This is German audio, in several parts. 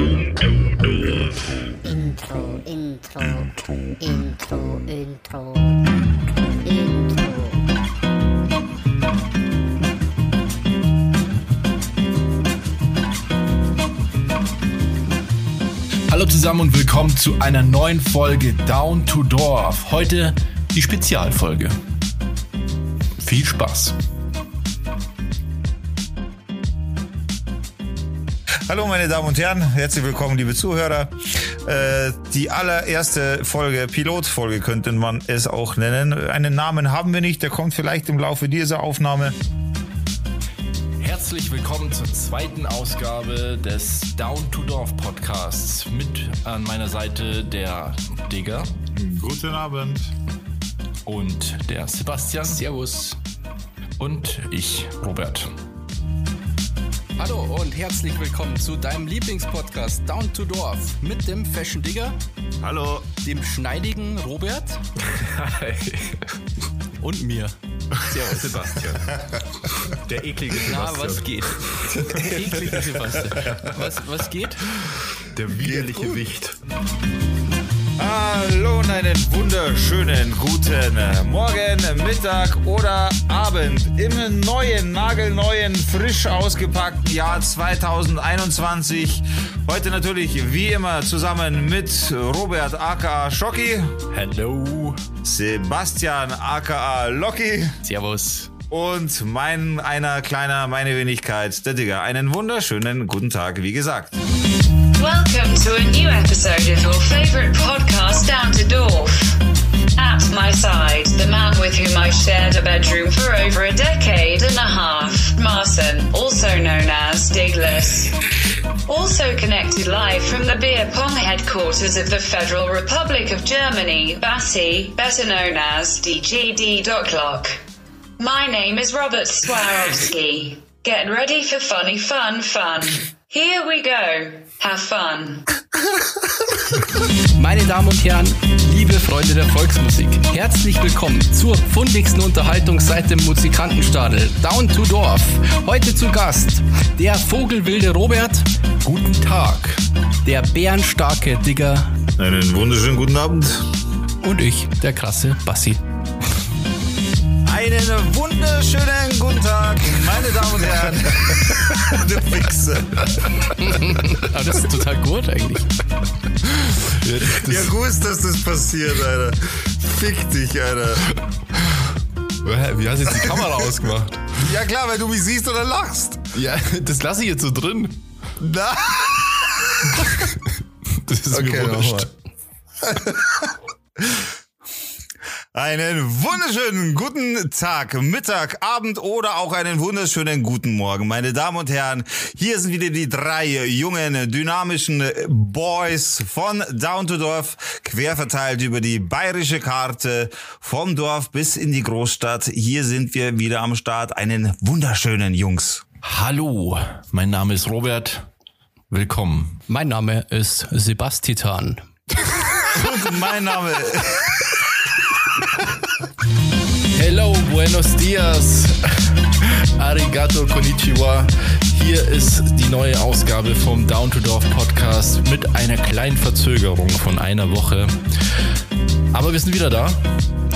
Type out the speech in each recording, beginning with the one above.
Intro, Intro, Intro, Intro, Intro. Hallo zusammen und willkommen zu einer neuen Folge Down to Dorf. Heute die Spezialfolge. Viel Spaß. Hallo meine Damen und Herren, herzlich willkommen liebe Zuhörer. Äh, die allererste Folge, Pilotfolge könnte man es auch nennen. Einen Namen haben wir nicht, der kommt vielleicht im Laufe dieser Aufnahme. Herzlich willkommen zur zweiten Ausgabe des Down to Dorf Podcasts. Mit an meiner Seite der Digger Guten Abend. und der Sebastian. Servus. Und ich, Robert. Hallo und herzlich willkommen zu deinem Lieblingspodcast Down to Dorf mit dem Fashion Digger, Hallo. dem schneidigen Robert und mir. Servus, Sebastian. Der eklige Na, was geht? Eklige Sebastian. Was, was geht? Der widerliche Wicht. Hallo und einen wunderschönen guten Morgen, Mittag oder Abend im neuen, nagelneuen, frisch ausgepackten Jahr 2021. Heute natürlich wie immer zusammen mit Robert aka Schocki, Hello. Sebastian aka Locky Servus. und mein einer kleiner, meine Wenigkeit, der Digger. Einen wunderschönen guten Tag, wie gesagt. Welcome to a new episode of your favorite podcast, Down to Dorf. At my side, the man with whom I shared a bedroom for over a decade and a half, Marson, also known as Digless. Also connected live from the beer pong headquarters of the Federal Republic of Germany, Bassi, better known as DGD. My name is Robert Swarovski. Get ready for funny fun fun. Here we go. Have fun. Meine Damen und Herren, liebe Freunde der Volksmusik, herzlich willkommen zur fundigsten Unterhaltung seit dem Musikantenstadel Down to Dorf. Heute zu Gast der vogelwilde Robert, Guten Tag. der bärenstarke Digger Einen wunderschönen guten Abend. und ich, der krasse Bassi. Einen wunderschönen guten Tag, meine Damen und Herren. du Wichser. Aber das ist total gut eigentlich. Ja, gut, dass das passiert, Alter. Fick dich, Alter. Wie hast du jetzt die Kamera ausgemacht? Ja klar, weil du mich siehst oder lachst. Ja, das lasse ich jetzt so drin. Na? Das ist Okay, mir wurscht. Einen wunderschönen guten Tag, Mittag, Abend oder auch einen wunderschönen guten Morgen, meine Damen und Herren. Hier sind wieder die drei jungen, dynamischen Boys von Down to Dorf, quer verteilt über die bayerische Karte, vom Dorf bis in die Großstadt. Hier sind wir wieder am Start. Einen wunderschönen Jungs. Hallo, mein Name ist Robert. Willkommen. Mein Name ist Sebastian. Und mein Name Hello, buenos dias. Arigato, konnichiwa. Hier ist die neue Ausgabe vom Down to Dorf Podcast mit einer kleinen Verzögerung von einer Woche. Aber wir sind wieder da.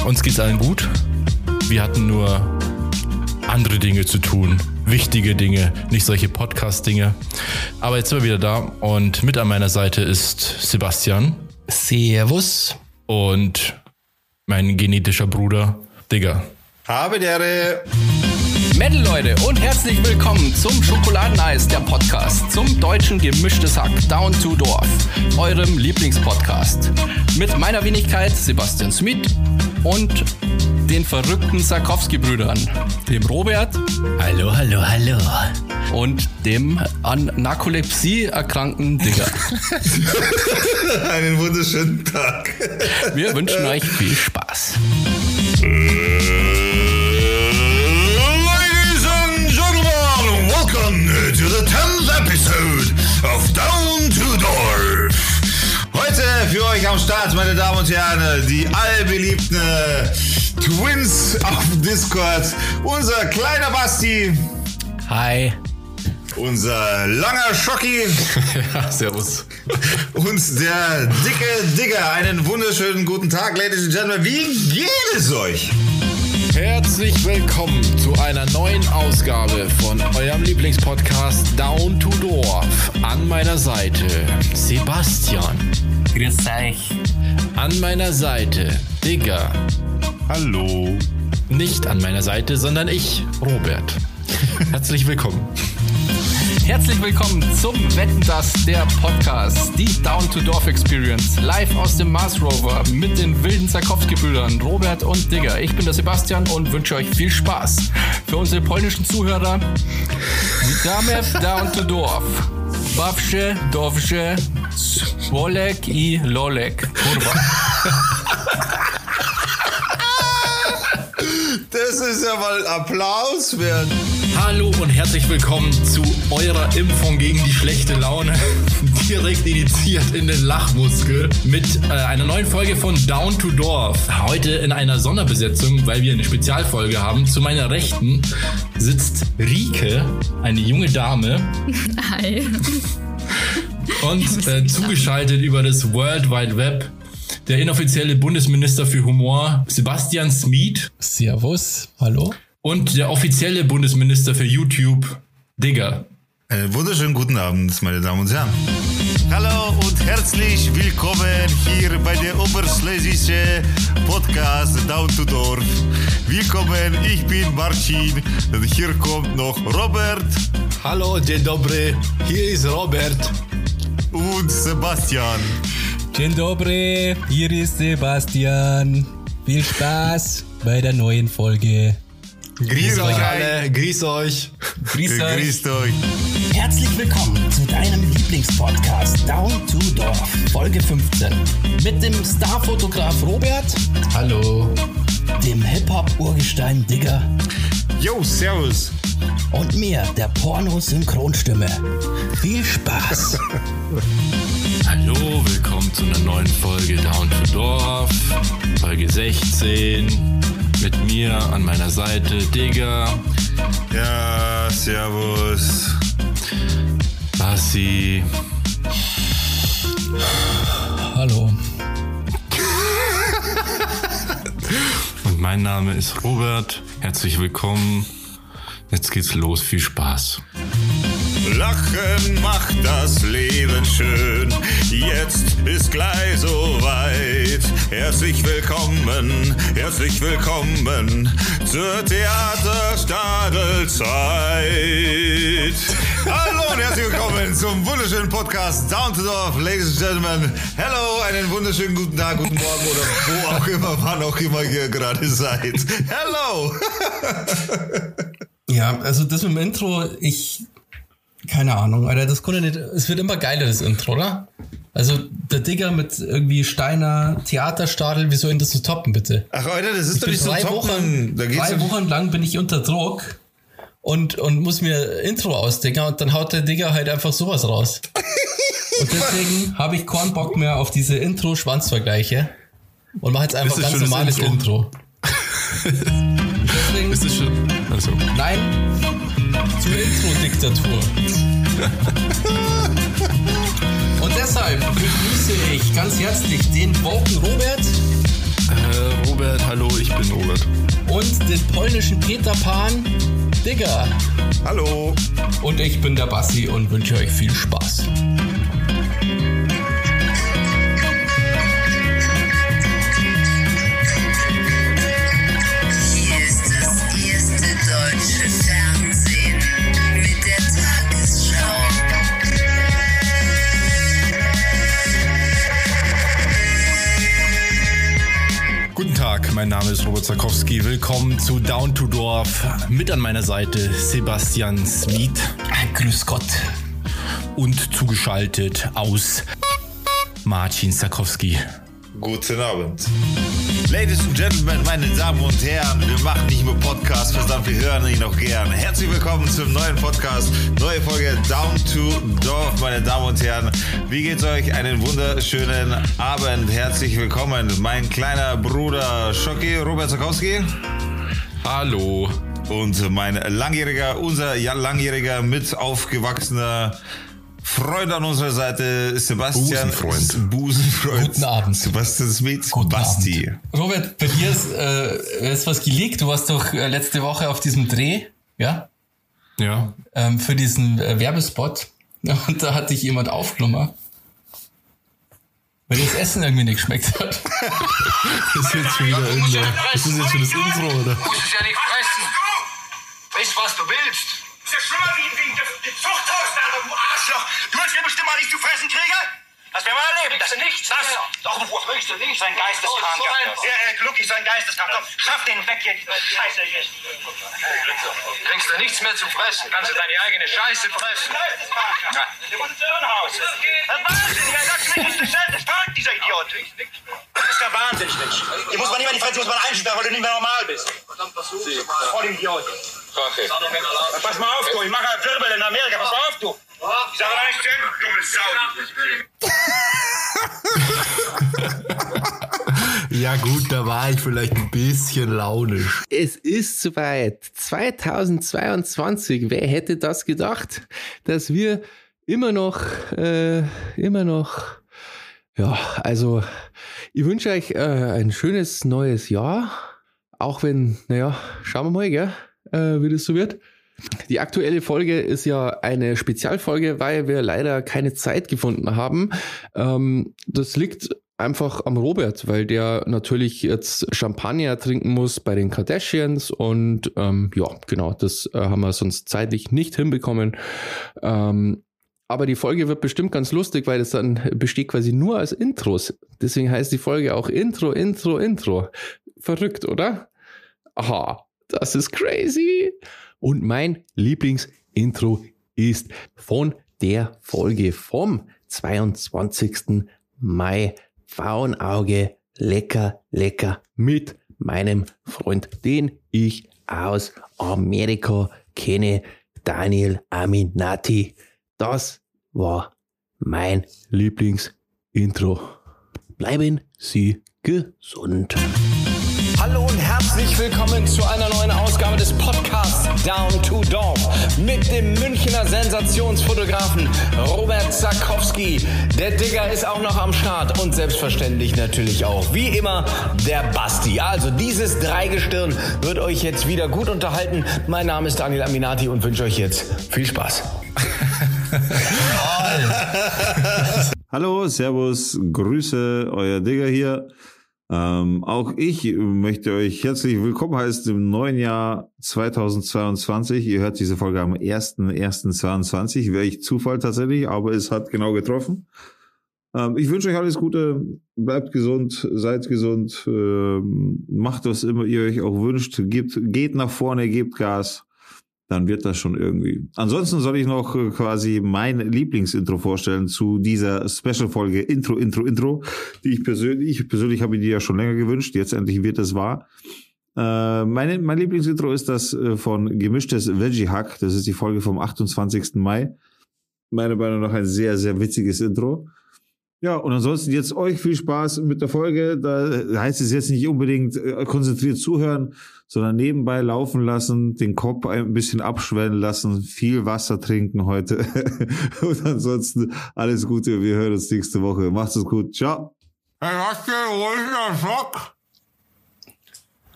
Uns geht's allen gut. Wir hatten nur andere Dinge zu tun. Wichtige Dinge, nicht solche Podcast-Dinge. Aber jetzt sind wir wieder da und mit an meiner Seite ist Sebastian Servus. und mein genetischer Bruder Digger. habe der Metal Leute und herzlich willkommen zum Schokoladeneis der Podcast, zum deutschen gemischtes Hack Down to Dorf, eurem Lieblingspodcast. Mit meiner Wenigkeit Sebastian Smith und den verrückten Sarkowski-Brüdern, dem Robert Hallo, hallo, hallo. und dem an Narkolepsie erkrankten Digger. einen wunderschönen Tag. Wir wünschen euch viel Spaß. Ladies and gentlemen, welcome to the 10th episode of Down to Dorf. Heute für euch am Start, meine Damen und Herren, die allbeliebten äh, Twins auf Discord. Unser kleiner Basti Hi. Unser langer Schocki Ja, servus. und der dicke Digger. Einen wunderschönen guten Tag, Ladies and Gentlemen. Wie geht es euch? Herzlich willkommen zu einer neuen Ausgabe von eurem Lieblingspodcast Down to Dorf. An meiner Seite Sebastian. Grüß euch. An meiner Seite Digger. Hallo. Nicht an meiner Seite, sondern ich, Robert. Herzlich willkommen. Herzlich willkommen zum Wetten das der Podcast, die Down to Dorf Experience, live aus dem Mars Rover mit den wilden Zarkowski-Brüdern Robert und Digger. Ich bin der Sebastian und wünsche euch viel Spaß. Für unsere polnischen Zuhörer, witamy w Down to Dorf. Bawsze, Dowsze, Wolek i Lolek. Kurwa. Das ist ja mal Applaus wert. Hallo und herzlich willkommen zu eurer Impfung gegen die schlechte Laune. Direkt initiiert in den Lachmuskel mit äh, einer neuen Folge von Down to Dorf. Heute in einer Sonderbesetzung, weil wir eine Spezialfolge haben. Zu meiner Rechten sitzt Rike, eine junge Dame. Hi. Und äh, zugeschaltet über das World Wide Web der inoffizielle Bundesminister für Humor Sebastian Smeed Servus, hallo. und der offizielle Bundesminister für YouTube Digger. Einen wunderschönen guten Abend, meine Damen und Herren. Hallo und herzlich willkommen hier bei der oberschlesische Podcast Down to Dorf. Willkommen, ich bin Marcin und hier kommt noch Robert Hallo, dzień dobry. Hier ist Robert. und Sebastian. Dzień dobry, hier ist Sebastian. Viel Spaß bei der neuen Folge. Grüß euch alle, grüß euch. Grüß euch. Grüßt euch. Herzlich willkommen zu deinem Lieblingspodcast Down to Dorf, Folge 15. Mit dem Starfotograf Robert, Hallo. dem Hip-Hop-Urgestein Digger Yo, servus. und mir, der Porno-Synchronstimme. Viel Spaß! Hallo, willkommen zu einer neuen Folge Down to Dorf, Folge 16. Mit mir an meiner Seite Digger, Ja, servus. Bassi Hallo. und mein Name ist Robert. Herzlich willkommen. Jetzt geht's los, viel Spaß. Lachen macht das Leben schön. Jetzt ist gleich soweit. Herzlich willkommen, herzlich willkommen zur Theaterstadelzeit. Hallo und herzlich willkommen zum wunderschönen Podcast Down to Dorf, Ladies and Gentlemen. Hello, einen wunderschönen guten Tag, guten Morgen oder wo auch immer, wann auch immer ihr gerade seid. Hello! Ja, also das mit dem Intro, ich. Keine Ahnung, Alter, das konnte nicht. Es wird immer geiler, das Intro, oder? Also der Digger mit irgendwie Steiner Theaterstadel, wie soll ihn das so toppen, bitte? Ach, Alter, das ist Ich doch nicht so drei top, Wochen, Mann. Da geht's drei Wochen lang bin ich unter Druck und, und muss mir Intro ausdenken und dann haut der Digger halt einfach sowas raus. und deswegen habe ich keinen Bock mehr auf diese Intro-Schwanzvergleiche und mache jetzt einfach ganz normales Intro? Intro. Ist es schon? Also, nein, zur Intro-Diktatur. und deshalb begrüße ich ganz herzlich den Woken Robert äh, Robert, hallo, ich bin Robert. und den polnischen Peter Pan Digger. Hallo. Und ich bin der Bassi und wünsche euch viel Spaß. Guten Tag, mein Name ist Robert Zakowski. Willkommen zu Down to Dorf. Mit an meiner Seite Sebastian Smeed Grüß Gott. und zugeschaltet aus Marcin Zakowski. Guten Abend. Ladies and Gentlemen, meine Damen und Herren, wir machen nicht nur Podcast, verdammt, wir hören ihn auch gern. Herzlich willkommen zum neuen Podcast, neue Folge Down to Dorf, meine Damen und Herren. Wie geht's euch? Einen wunderschönen Abend. Herzlich willkommen, mein kleiner Bruder Schocki, Robert Zakowski. Hallo. Und mein langjähriger, unser langjähriger mit aufgewachsener Freund an unserer Seite, Sebastian. Busenfreund. Busenfreund. Guten Abend. Sebastian Smith. Guten Basti. Abend. Robert, bei dir ist, äh, ist was gelegt. Du warst doch äh, letzte Woche auf diesem Dreh, ja? Ja. Ähm, für diesen äh, Werbespot. Und da hat dich jemand aufgenommen. Weil das Essen irgendwie nicht geschmeckt hat. Das ist jetzt schon wieder irgendein. Das ist jetzt schon das Intro, oder? musst es ja nicht fressen. Weißt was du willst? Ist ja schlimmer wie, wie das Zuchthaus da, du Arschloch. Du willst mir bestimmt mal nicht zu fressen kriegen? Lass mir mal erleben. Das nichts. Das. Doch, wo kriegst du nicht? Sein Geisteskrank. Oh, so Ja, äh, Glucki, sein Geisteskrank. Komm, schaff den weg hier. Scheiße hier. Kriegst du nichts mehr zu fressen. Kannst du deine eigene Scheiße fressen. Geisteskrank. Der muss ins Irrenhaus. Was wahnsinnig. Er sagt das ist krank, dieser Idiot. Das ist ja wahnsinnig, Mensch. Hier muss man nicht mehr die Fresse, muss man einsperren, weil du nicht mehr normal bist. Voll Idiot. Na, Pass mal auf, du. Ich mache einen Wirbel in Amerika. Pass mal auf, du. Ich sage da nicht Ende, dumme Sau. Ja, gut, da war ich vielleicht ein bisschen launisch. Es ist soweit. 2022. Wer hätte das gedacht, dass wir immer noch, äh, immer noch, ja, also ich wünsche euch äh, ein schönes neues Jahr. Auch wenn, naja, schauen wir mal, gell, äh, wie das so wird. Die aktuelle Folge ist ja eine Spezialfolge, weil wir leider keine Zeit gefunden haben. Ähm, das liegt einfach am Robert, weil der natürlich jetzt Champagner trinken muss bei den Kardashians und ähm, ja, genau, das äh, haben wir sonst zeitlich nicht hinbekommen. Ähm, aber die Folge wird bestimmt ganz lustig, weil das dann besteht quasi nur als Intros. Deswegen heißt die Folge auch Intro, Intro, Intro. Verrückt, oder? Aha, das ist crazy. Und mein Lieblingsintro ist von der Folge vom 22. Mai. Pfauenauge, lecker, lecker mit meinem Freund, den ich aus Amerika kenne, Daniel Aminati. Das war mein Lieblingsintro. Bleiben Sie gesund. Hallo und herzlich willkommen zu einer neuen Ausgabe des Podcasts Down to Dorf mit dem Münchner Sensationsfotografen Robert Zakowski. Der Digger ist auch noch am Start und selbstverständlich natürlich auch, wie immer, der Basti. Also dieses Dreigestirn wird euch jetzt wieder gut unterhalten. Mein Name ist Daniel Aminati und wünsche euch jetzt viel Spaß. Hallo, Servus, Grüße, euer Digger hier. Ähm, auch ich möchte euch herzlich willkommen heißen im neuen Jahr 2022. Ihr hört diese Folge am 1.1.22. Wäre ich Zufall tatsächlich, aber es hat genau getroffen. Ähm, ich wünsche euch alles Gute, bleibt gesund, seid gesund, ähm, macht was immer ihr euch auch wünscht, gebt, geht nach vorne, gebt Gas dann wird das schon irgendwie. Ansonsten soll ich noch äh, quasi mein Lieblingsintro vorstellen zu dieser Special-Folge Intro, Intro, Intro, die ich persönlich, ich persönlich habe die ja schon länger gewünscht, jetzt endlich wird es wahr. Äh, meine, mein Lieblingsintro ist das äh, von Gemischtes Veggie Hack, das ist die Folge vom 28. Mai. Meiner Meinung nach ein sehr, sehr witziges Intro. Ja, und ansonsten jetzt euch viel Spaß mit der Folge. Da heißt es jetzt nicht unbedingt äh, konzentriert zuhören, sondern nebenbei laufen lassen, den Kopf ein bisschen abschwellen lassen, viel Wasser trinken heute. und ansonsten alles Gute. Wir hören uns nächste Woche. Macht's es gut. Ciao. Hey, was denn? Wo ist der Schock?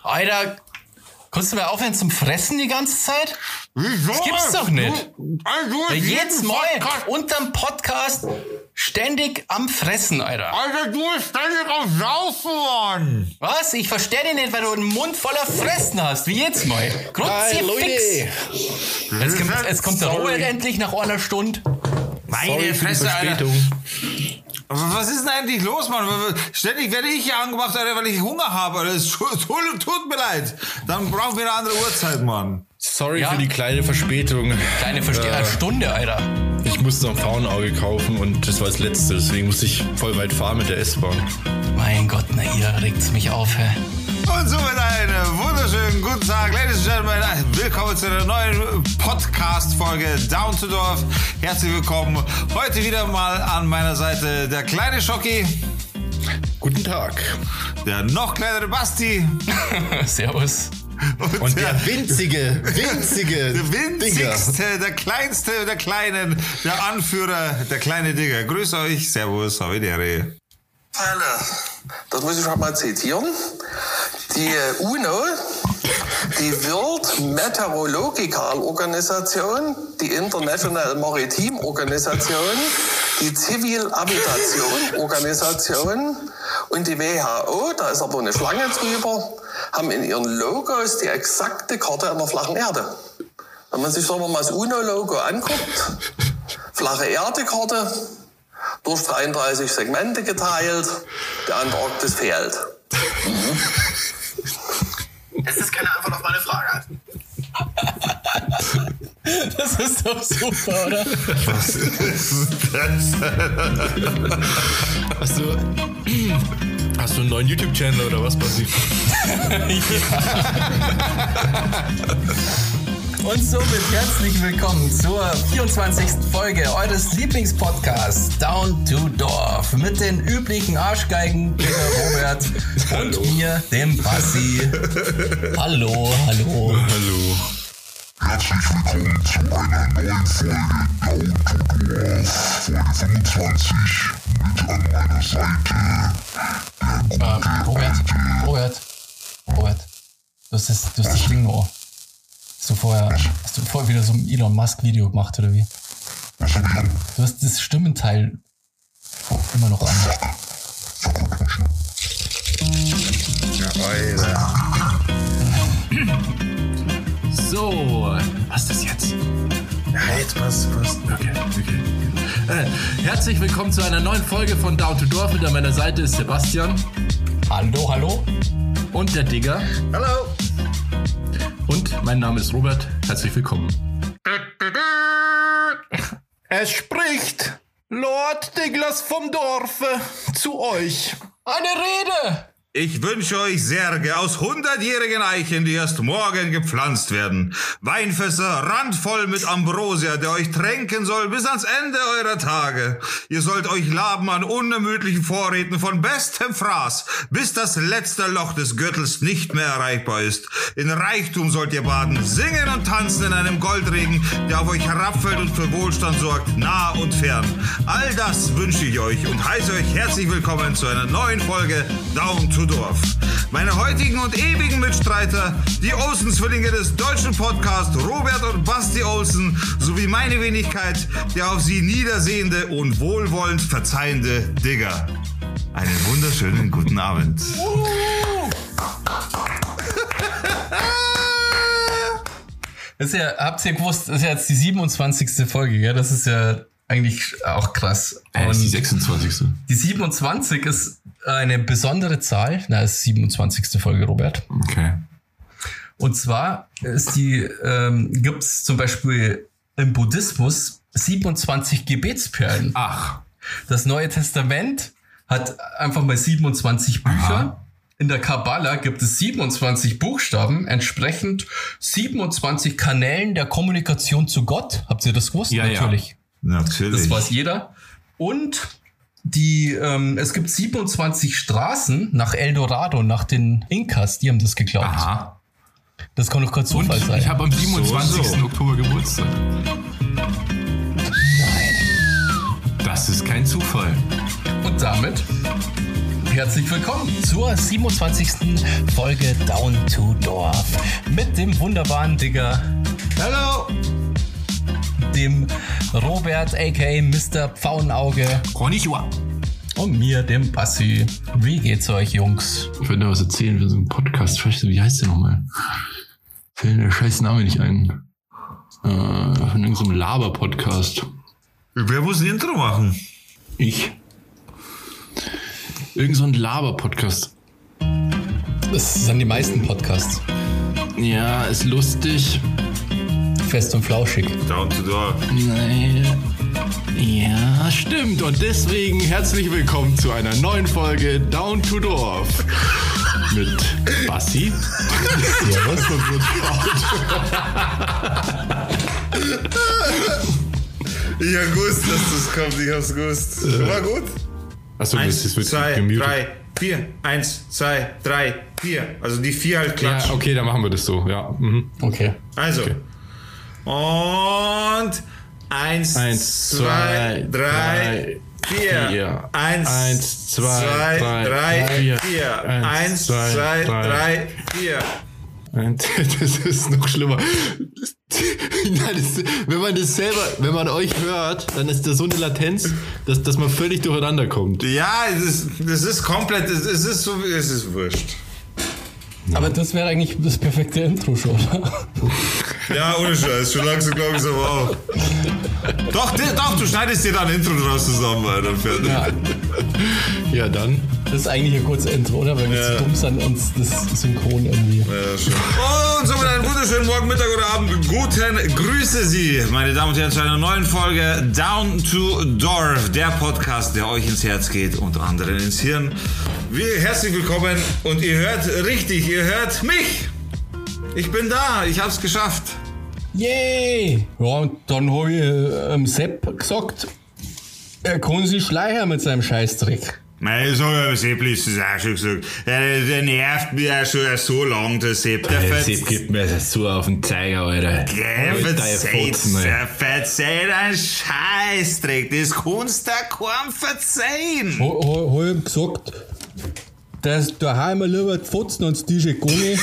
Alter, kannst du mal aufhören zum Fressen die ganze Zeit? Wieso? Das gibt's doch nicht. Du, also, du hast jeden Mal Podcast- unterm Podcast ständig am Fressen, Alter. Alter, du bist ständig am Saufen, Mann. Was? Ich verstehe dich nicht, weil du einen Mund voller Fressen hast, wie jetzt mal. Kruzifix. Jetzt kommt, jetzt kommt der Robert endlich nach einer Stunde. Meine Fresse, Alter. Was ist denn eigentlich los, Mann? Ständig werde ich hier angemacht, Alter, weil ich Hunger habe. Alter. Es tut, mir leid. Dann brauchen wir eine andere Uhrzeit, Mann. Sorry Ja. für die kleine Verspätung. Kleine Verste eine Stunde, Alter. Ich musste noch ein Frauenauge kaufen und das war das letzte, deswegen musste ich voll weit fahren mit der S-Bahn. Mein Gott, na ihr regt's mich auf, hä? Und somit einen wunderschönen guten Tag, Ladies and Gentlemen. Willkommen zu einer neuen Podcast-Folge Down to Dorf. Herzlich willkommen. Heute wieder mal an meiner Seite der kleine Schocki, Guten Tag. der noch kleinere Basti Servus. Und der winzige, winzige Der winzigste, der kleinste der Kleinen, der Anführer, der kleine Digger. Grüß euch, Servus, habe die Ehre. Pfeile. Das muss ich halt mal zitieren. Die äh, UNO, die World Meteorological Organisation, die International Maritime Organisation, die Civil Aviation Organisation und die WHO, da ist aber eine Schlange drüber, haben in ihren Logos die exakte Karte einer flachen Erde. Wenn man sich sagen mal das UNO-Logo anguckt, flache Erde-Karte, durch 33 Segmente geteilt, der Antarktis fehlt. Es ist keine Antwort auf meine Frage. Das ist doch super, oder? Was ist das? Hast du, hast du einen neuen YouTube-Channel oder was passiert? Und somit herzlich willkommen zur 24. Folge eures Lieblingspodcasts Down to Dorf mit den üblichen Arschgeigen Digga Robert und mir, dem Bassi. Hallo, hallo. Hallo. Herzlich willkommen zu einer neuen Folge Down to Dorf, Folge 25. Mit an meiner Seite der gute Ähm, Robert, Robert, Robert, du hast das, du hast das Ding. Hast du vorher, hast du vorher wieder so ein Elon Musk Video gemacht oder wie? Was hab ich an? Du hast das Stimmenteil immer noch an. So, was ist das jetzt? Ja, jetzt passt, passt. Okay, okay. Äh, herzlich willkommen zu einer neuen Folge von Down to Dorf. Mit an meiner Seite ist Sebastian Hallo, hallo. und der Digger. Hallo. Und mein Name ist Robert. Herzlich willkommen. Es spricht Lord Diglas vom Dorfe zu euch. Eine Rede! Ich wünsche euch Särge aus hundertjährigen Eichen, die erst morgen gepflanzt werden. Weinfässer randvoll mit Ambrosia, der euch tränken soll bis ans Ende eurer Tage. Ihr sollt euch laben an unermüdlichen Vorräten von bestem Fraß, bis das letzte Loch des Gürtels nicht mehr erreichbar ist. In Reichtum sollt ihr baden, singen und tanzen in einem Goldregen, der auf euch herabfällt und für Wohlstand sorgt, nah und fern. All das wünsche ich euch und heiße euch herzlich willkommen zu einer neuen Folge Down to Dorf. Meine heutigen und ewigen Mitstreiter, die Olsen-Zwillinge des deutschen Podcasts Robert und Basti Olsen, sowie meine Wenigkeit, der auf sie niedersehende und wohlwollend verzeihende Digger. Einen wunderschönen guten Abend. Das ist ja, habt ihr gewusst, das ist ja jetzt die 27. Folge, gell? Das ist ja eigentlich auch krass. Äh, ist die Und 26. die 27 ist eine besondere Zahl. Na, ist die 27. Folge, Robert. Okay. Und zwar ist die, ähm, gibt es zum Beispiel im Buddhismus 27 Gebetsperlen. Ach. Das Neue Testament hat einfach mal 27 Bücher. In der Kabbala gibt es 27 Buchstaben, entsprechend 27 Kanälen der Kommunikation zu Gott. Habt ihr das gewusst? Ja, ja. Natürlich. Das weiß jeder. Und die, ähm, es gibt 27 Straßen nach El Dorado, nach den Inkas, die haben das geglaubt. Aha. Das kann doch kein Zufall sein. ich habe am 27. So, so. Oktober Geburtstag. Das ist kein Zufall. Und damit herzlich willkommen zur 27. Folge Down to Dorf mit dem wunderbaren Digger, Hallo. Dem Robert aka Mr. Pfauenauge Konnichiwa. und mir, dem Bassi. Wie geht's euch, Jungs? Ich würde noch was erzählen für so einen Podcast. Scheiße, wie heißt der nochmal? Fällt mir der scheiß Name nicht ein. Äh, von irgendeinem Laber-Podcast. Wer muss ein Intro machen? Ich. Irgend so ein Laber-Podcast. Das sind die meisten Podcasts. Ja, ist lustig. Fest und flauschig. Down to Dorf. Naja. Ja, stimmt. Und deswegen herzlich willkommen zu einer neuen Folge Down to Dorf. Mit Bassi. Servus. Ich hab gewusst, dass das kommt. Ich hab's gewusst. War gut. Achso, Eins, zwei, drei. vier. Eins, zwei, drei, vier. Also die vier halt klatschen. Ja, okay, dann machen wir das so, ja. Mhm. Okay. Also. Okay. Und eins, Eins, zwei, zwei, drei, vier. vier. Eins, Eins, zwei, zwei, drei, drei, vier. vier. Eins, zwei, zwei, drei. vier. Das ist noch schlimmer. Nein, das, wenn man das selber, wenn man euch hört, dann ist da so eine Latenz, dass, dass man völlig durcheinander kommt. Ja, es ist, das ist komplett, es es ist so, es ist wurscht. Aber das wäre eigentlich das perfekte Intro schon, oder? Ja, ohne Scheiß, schon langsam glaube ich es aber auch. Doch, di- doch, du schneidest dir da ein Intro draus zusammen, Alter, fertig. Ja. Ja, dann. Das ist eigentlich ein kurzes Intro, oder? Weil wir Ja. zu dumm sind, uns das synchron irgendwie. Ja, schön. Und somit einen wunderschönen Morgen, Mittag oder Abend. Guten Grüße Sie, meine Damen und Herren, zu einer neuen Folge Down to Dorf, der Podcast, der euch ins Herz geht und anderen ins Hirn. Wir, herzlich willkommen und ihr hört richtig, ihr hört mich. Ich bin da, ich hab's geschafft. Yay! Ja, und dann habe ich äh, ähm, Sepp gesagt, er kann sich schleichen mit seinem Scheißdreck. Nein, so ja, Sepp ist es auch schon gesagt. Der, der nervt mich auch schon so lang, der Sepp. Der Der verz- Sepp gibt mir das so auf den Zeiger, Alter. Der verzeiht, einen Scheißdreck. Das kannst du kaum verzeihen. Ha, ha, hab ich gesagt, dass daheim lieber die Fotzen ans Tisch gehen,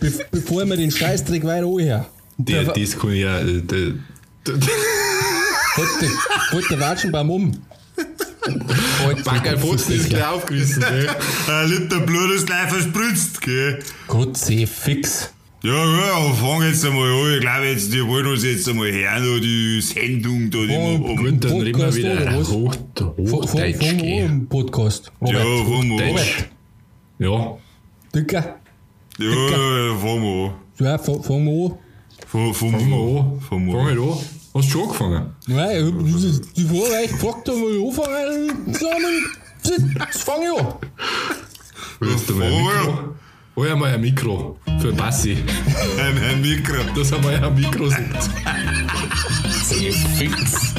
be bevor wir den Scheißdreck weiter anhören. Der, Der, das kann ich ja. äh, Der, der, Heute, heute watschen beim Um. Backer Fotzen ist gleich aufgerissen, gell? Ein Liter Blut ist gleich verspritzt, gell? Gott sei fix. Ja, ja, fang jetzt einmal an. Ich glaube, jetzt, die wollen uns jetzt einmal hören, die Sendung da, die Oh, haben. Gut, dann reden wir Podcast wieder hoch, Von Hochdeutsch. im Podcast. Ja, Robert. fangen wir an. Robert, Ja. Dicker. Ja, ja, wir an. Ja, fang fang mal an. Wir an. an. Fang an. an. Hast du schon angefangen? Nein, ich hab die- Vorreich gefragt, ob wir anfangen. Jetzt fang ich an. Willst du mal? Hol ja mal ein Mikro für Bassi. Ein, ein Mikro. Das haben wir ja ein Mikro. Sehr fix.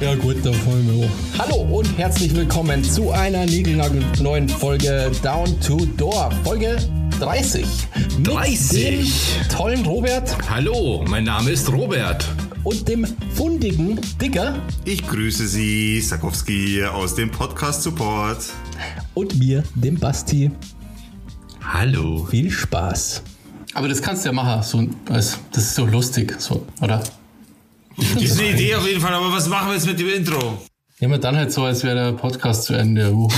Ja gut, dann fangen wir an. Hallo und herzlich willkommen zu einer neuen Folge Down to Door. Folge 30. Mit 30. dem tollen Robert Hallo, mein Name ist Robert. Und dem fundigen Digger Ich grüße Sie, Sakowski aus dem Podcast Support. und mir, dem Basti. Hallo. Viel Spaß. Aber das kannst du ja machen, so, das ist so lustig, so, oder? Das ist eine Idee auf jeden Fall, aber was machen wir jetzt mit dem Intro? Ja, dann halt so, als wäre der Podcast zu Ende. Uh.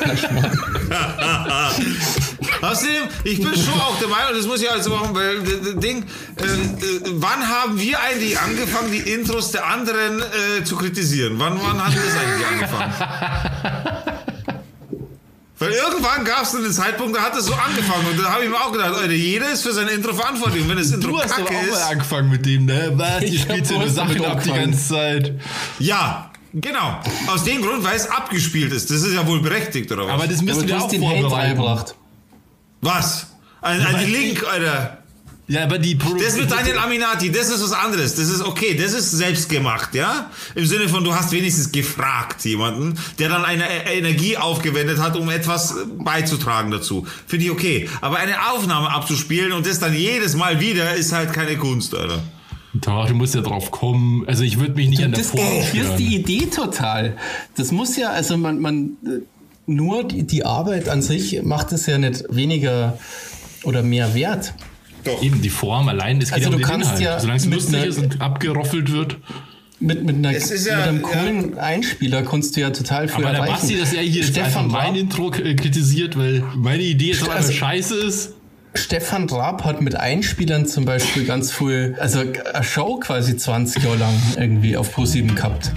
Außerdem, ich bin schon auch der Meinung, das muss ich also machen, weil das das Ding, äh, äh, wann haben wir eigentlich angefangen, die Intros der anderen äh, zu kritisieren? Wann, wann hat das eigentlich angefangen? Weil irgendwann gab es einen Zeitpunkt, da hat es so angefangen und da habe ich mir auch gedacht, Alter, jeder ist für sein Intro verantwortlich. Und wenn das Intro Du hast aber kacke auch mal ist, angefangen mit dem, ne? Was? Hab spielt nur bloß Sachen ab die ganze Zeit. ja, genau. Aus dem Grund, weil es abgespielt ist. Das ist ja wohl berechtigt, oder was? Aber das Aber müssen du wir hast auch den Hate reingebracht. was? Ein, ein Link, Alter. Ja, aber die Produ Das mit Daniel Aminati, das ist was anderes. Das ist okay, das ist selbst gemacht, ja? Im Sinne von, du hast wenigstens gefragt jemanden, der dann eine E- Energie aufgewendet hat, um etwas beizutragen dazu. Finde ich okay. Aber eine Aufnahme abzuspielen und das dann jedes Mal wieder, ist halt keine Kunst, Alter. Doch, du musst ja drauf kommen. Also ich würde mich nicht an der Das Form hier ist die Idee total. Das muss ja, also man, man äh, nur die, die Arbeit an sich macht es ja nicht weniger oder mehr wert. Doch. Eben die Form allein, es geht Also ja um du den kannst Inhalt. ja Solange es mit lustig einer- ist und abgeroffelt wird. Mit, mit, einer, ist ja- mit einem ja. coolen Einspieler kannst du ja total viel Aber der erreichen. Basti, dass er hier jetzt einfach Stefan mein Intro k- kritisiert, weil meine Idee jetzt Also- einfach scheiße ist. Stefan Raab hat mit Einspielern zum Beispiel ganz viel, also eine Show quasi 20 Jahre lang irgendwie auf ProSieben gehabt,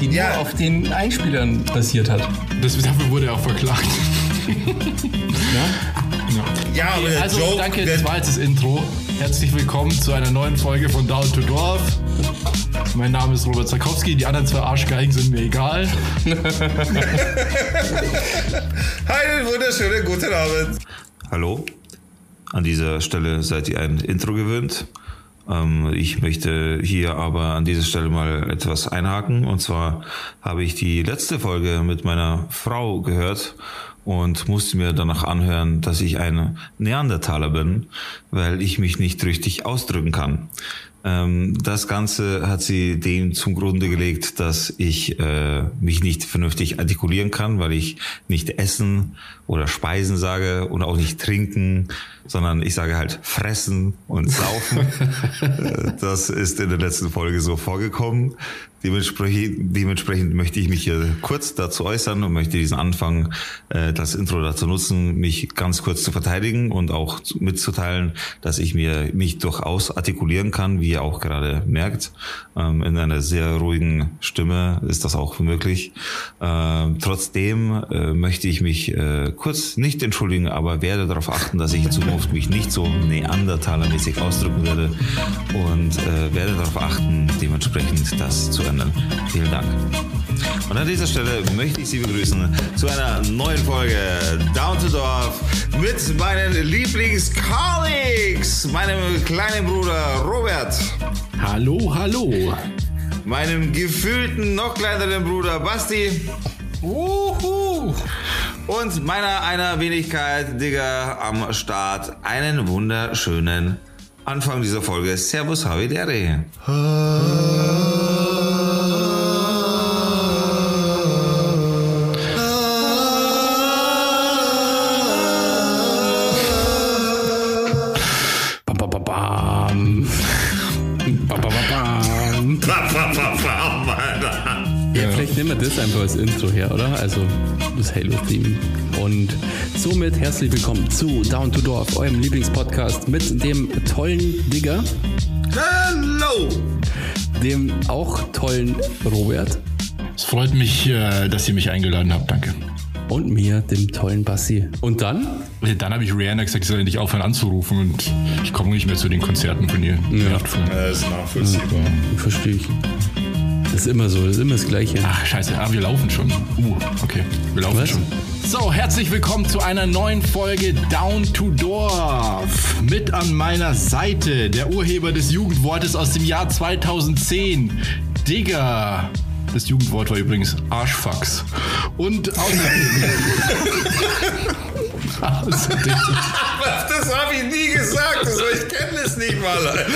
die nur Ja. auf den Einspielern basiert hat. Das, dafür wurde er auch verklagt. Ja, aber der Also Joke, danke, das war jetzt das Intro. Herzlich willkommen zu einer neuen Folge von Down to Dorf. Mein Name ist Robert Zakowski, die anderen zwei Arschgeigen sind mir egal. Einen wunderschönen guten Abend. Hallo. An dieser Stelle seid ihr ein Intro gewöhnt. Ähm, ich möchte hier aber an dieser Stelle mal etwas einhaken. Und zwar habe ich die letzte Folge mit meiner Frau gehört und musste mir danach anhören, dass ich ein Neandertaler bin, weil ich mich nicht richtig ausdrücken kann. Ähm, das Ganze hat sie dem zum Grunde gelegt, dass ich äh, mich nicht vernünftig artikulieren kann, weil ich nicht essen oder speisen sage und auch nicht trinken, sondern ich sage halt fressen und saufen. Äh, das ist in der letzten Folge so vorgekommen. Dementsprechend, dementsprechend möchte ich mich hier kurz dazu äußern und möchte diesen Anfang, äh, das Intro dazu nutzen, mich ganz kurz zu verteidigen und auch zu- mitzuteilen, dass ich mir mich durchaus artikulieren kann, wie ihr auch gerade merkt. Ähm, in einer sehr ruhigen Stimme ist das auch möglich. Ähm, trotzdem äh, möchte ich mich äh, kurz nicht entschuldigen, aber werde darauf achten, dass ich in Zukunft mich nicht so Neandertaler-mäßig ausdrücken werde und äh, werde darauf achten, dementsprechend das zu ändern. Vielen Dank. Und an dieser Stelle möchte ich Sie begrüßen zu einer neuen Folge Down to Dorf mit meinen Lieblings-Colleagues, meinem kleinen Bruder Robert. Hallo, hallo. Meinem gefühlten, noch kleineren Bruder Basti. Uhu. Und meiner einer Wenigkeit, Digga, am Start. Einen wunderschönen Anfang dieser Folge. Servus, Havidere. Nehmen wir das einfach als Intro her, oder? Also das Halo-Theme. Und somit herzlich willkommen zu Down to Dorf, eurem Lieblingspodcast mit dem tollen Digger, Hello! dem auch tollen Robert Es freut mich, äh, dass ihr mich eingeladen habt. Danke. und mir, dem tollen Bassi. Und dann? Dann habe ich Rihanna gesagt, ich soll nicht aufhören anzurufen und ich komme nicht mehr zu den Konzerten von ihr. Ja. Das ist nachvollziehbar. Verstehe ich. Das ist immer so, das ist immer das Gleiche. Ach, scheiße, ah, wir laufen schon. Uh, okay, wir laufen Was? schon. So, herzlich willkommen zu einer neuen Folge Down to Dorf. Mit an meiner Seite der Urheber des Jugendwortes aus dem Jahr 2010, Digger. Das Jugendwort war übrigens Arschfax. Und außerdem... außerdem Das habe ich nie gesagt. Also ich kenne es nicht mal.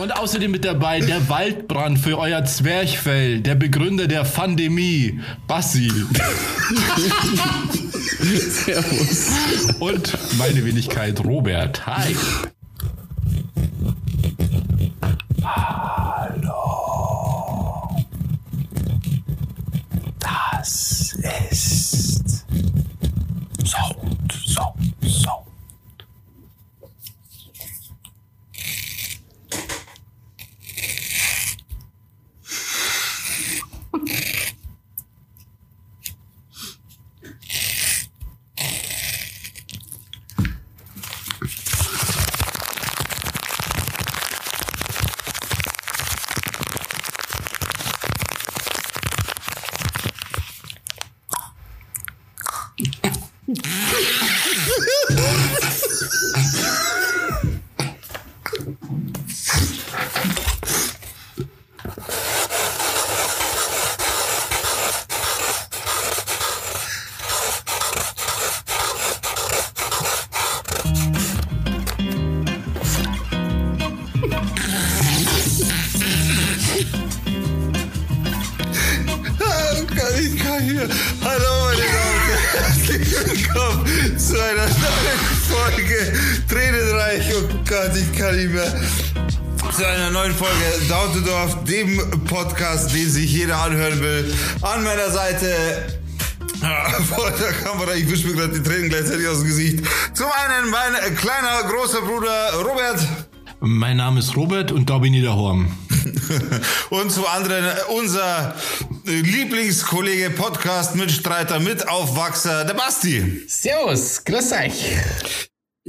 Und außerdem mit dabei der Waldbrand für euer Zwerchfell, der Begründer der Pandemie, Bassi. Servus. Und meine Wenigkeit Robert. Hi. Willkommen zu einer neuen Folge Tränenreich. Oh Gott, ich kann nicht mehr. Zu einer neuen Folge Down to Dorf, dem Podcast, den sich jeder anhören will. An meiner Seite Ah, vor der Kamera, ich wisch mir gerade die Tränen gleichzeitig aus dem Gesicht. Zum einen mein kleiner, großer Bruder Robert. Mein Name ist Robert und da bin ich daheim. Und zum anderen unser Lieblingskollege, Podcast-Mitstreiter, Mitaufwachser, der Basti. Servus, grüß euch.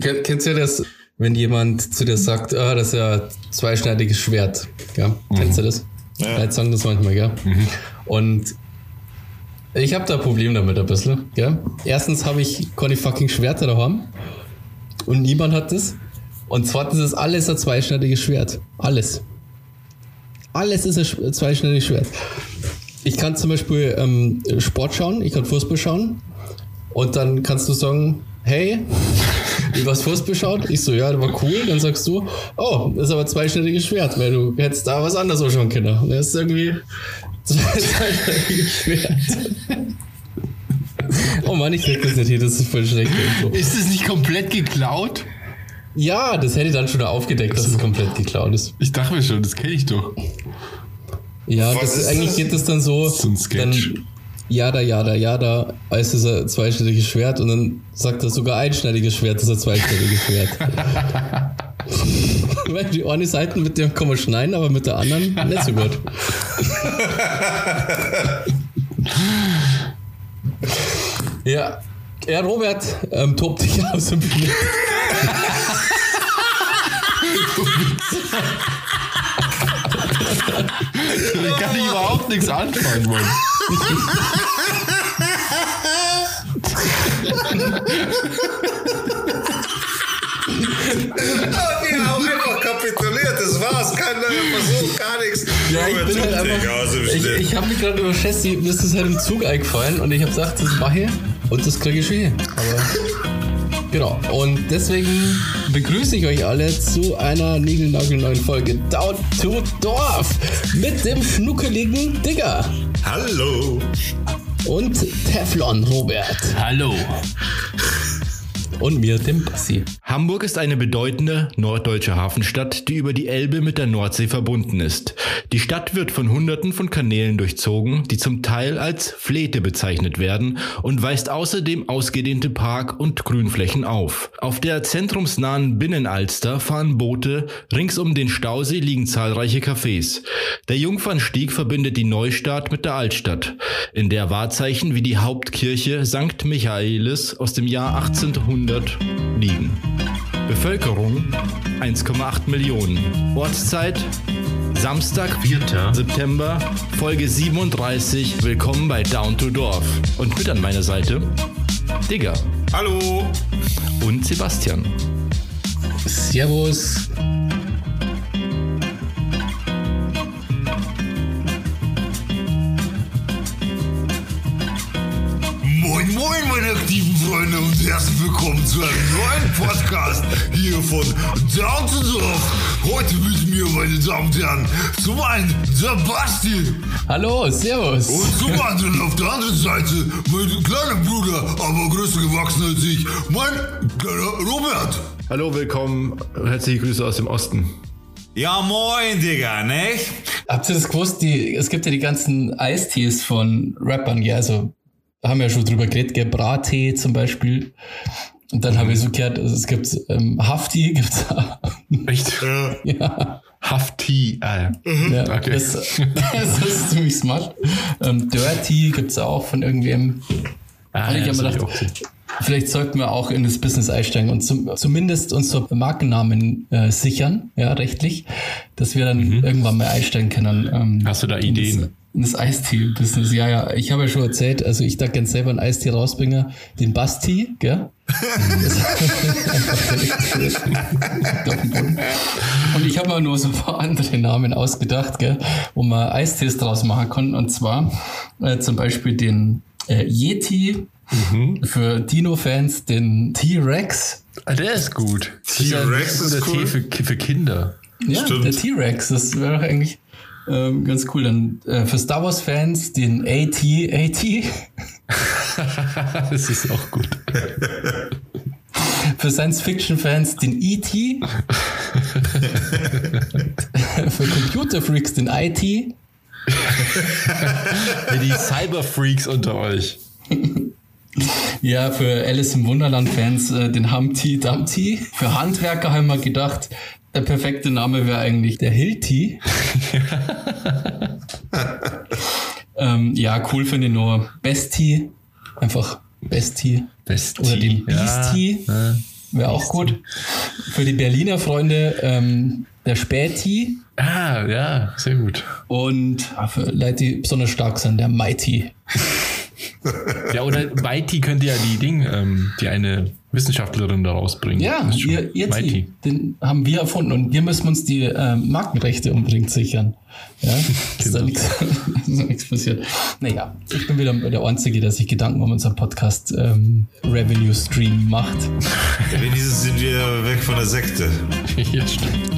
Ken- Kennst du das, wenn jemand zu dir sagt, ah, das ist ja ein zweischneidiges Schwert? Ja, kennst du das? Ja. Leute sagen das manchmal, gell? Und ich habe da ein Problem damit ein bisschen, gell? Erstens habe ich keine fucking Schwerter daheim und niemand hat das. Und zweitens ist alles ein zweischneidiges Schwert. Alles. Alles ist ein sch- zweischneidiges Schwert. Ich kann zum Beispiel ähm, Sport schauen, ich kann Fußball schauen. Und dann kannst du sagen, hey, du hast Fußball schaut? Ich so, ja, das war cool. Dann sagst du, oh, das ist aber zweischneidiges Schwert, weil du hättest da was anderes auch schauen können. Das ist irgendwie zwei- zweischneidiges Schwert. Oh Mann, ich krieg das nicht hier, das ist voll schlecht. Ist es nicht komplett geklaut? Ja, das hätte ich dann schon aufgedeckt, dass es komplett geklaut ist. Ich dachte mir schon, das kenne ich doch. Ja, Was das, ist eigentlich das? geht es dann so. So ein Sketch. Dann, jada, jada, jada, ist es ein zweischneidiges Schwert und dann sagt er sogar einschneidiges Schwert ist ein zweischneidiges Schwert. Weil die eine Seite mit dem kann man schneiden, aber mit der anderen nicht so gut. ja. Ja, Robert, ähm, tob dich aus dem Bühne. Da kann ich überhaupt nichts anfangen, Mann. Okay, auch einfach kapituliert, das war's. Kein neuer Versuch, gar nichts. Ja, ich bin halt einfach. Ich, ich habe mich gerade überschätzt, mir ist das halt im Zug eingefallen und ich habe gesagt, das mache ich und das kriege ich schon hin. Aber genau. Und deswegen begrüße ich euch alle zu einer niegelnagelneuen Folge Down to Dorf mit dem schnuckeligen Digger Hallo. und Teflon Robert Hallo. und mir, dem Bassi. Hamburg ist eine bedeutende norddeutsche Hafenstadt, die über die Elbe mit der Nordsee verbunden ist. Die Stadt wird von Hunderten von Kanälen durchzogen, die zum Teil als Flete bezeichnet werden und weist außerdem ausgedehnte Park- und Grünflächen auf. Auf der zentrumsnahen Binnenalster fahren Boote, rings um den Stausee liegen zahlreiche Cafés. Der Jungfernstieg verbindet die Neustadt mit der Altstadt, in der Wahrzeichen wie die Hauptkirche St. Michaelis aus dem Jahr 1800 liegen. Bevölkerung 1,8 Millionen. Ortszeit Samstag, 4. September, Folge 37. Willkommen bei Down to Dorf. Und mit an meiner Seite Digger Hallo. und Sebastian. Servus. Moin, moin, meine aktiven Freunde und herzlich willkommen zu einem neuen Podcast hier von Down to Dorf. Heute mit mir, meine Damen und Herren, zum einen der Basti Hallo, Servus. und zum anderen auf der anderen Seite mein kleiner Bruder, aber größer gewachsen als ich, mein kleiner Robert. Hallo, willkommen. Herzliche Grüße aus dem Osten. Ja, moin, Digga, ne? Habt ihr das gewusst? Die, es gibt ja die ganzen Eistees von Rappern, ja, also haben wir ja schon drüber geredet, gell? Brattee zum Beispiel. Und dann habe ich so gehört, also es gibt ähm, Hafti, gibt's auch. Echt? ja. Hafti. Ah, ja Okay. das, das ist ziemlich smart. Ähm, Dirty gibt's auch von irgendwem. Ah, ja, ich gedacht, auch gesehen. vielleicht sollten wir auch in das Business einsteigen und zum, zumindest unsere Markennamen äh, sichern, ja, rechtlich, dass wir dann irgendwann mal einsteigen können. Ähm, Mhm. Hast du da Ideen? In das Eistee-Business, ja, ja. Ich habe ja schon erzählt, also ich da gern selber einen Eistee rausbringen, den Basti, gell? Und ich habe mir nur so ein paar andere Namen ausgedacht, gell, wo man Eistees draus machen kann. Und zwar äh, zum Beispiel den äh, Yeti für Dino-Fans, den T-Rex. Ah, der ist gut. T-Rex ist, ja ist der cool. Tee für, für Kinder. Ja, Stimmt. der T-Rex, das wäre doch eigentlich ähm, ganz cool. Dann äh, für Star Wars-Fans den AT-AT. das ist auch gut. Für Science-Fiction-Fans den E.T. für Computer-Freaks den IT. Die Cyberfreaks unter euch. Ja, für Alice im Wunderland-Fans äh, den Humpty Dumpty. Für Handwerker haben wir gedacht, der perfekte Name wäre eigentlich der Hilti. ähm, ja, cool finde ich nur Bestie. Einfach Bestie. Bestie. Oder den. Beastie. Ja. Wäre auch gut. Für die Berliner Freunde ähm, der Späti. Ah, ja, sehr gut. Und für Leute, die besonders stark sind, der Mighty. Ja, oder Mighty könnte ja die Ding, ähm, die eine Wissenschaftlerin da rausbringen. Ja, ihr, ihr. Ziel, den haben wir erfunden und wir müssen uns die ähm, Markenrechte unbedingt sichern. Ja, ist da nichts ist da nichts passiert. Naja, ich bin wieder der Einzige, der sich Gedanken um unseren Podcast ähm, Revenue Stream macht. Wenigstens sind wir weg von der Sekte. ja, stimmt.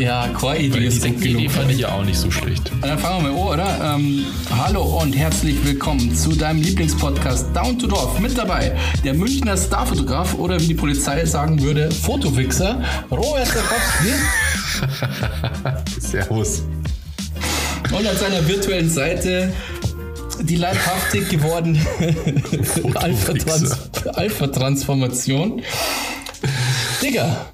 Ja, keine Weil Idee die ist Idee fand ich ja auch nicht so schlecht. Dann fangen wir mal an, oder? Ähm, hallo und herzlich willkommen zu deinem Lieblingspodcast Down to Dorf. Mit dabei der Münchner Starfotograf oder wie die Polizei sagen würde, Fotowixer, Robert Zakowski. Servus. Und an seiner virtuellen Seite die leibhaftig gewordene Alpha-Trans- Alpha-Transformation. Digga.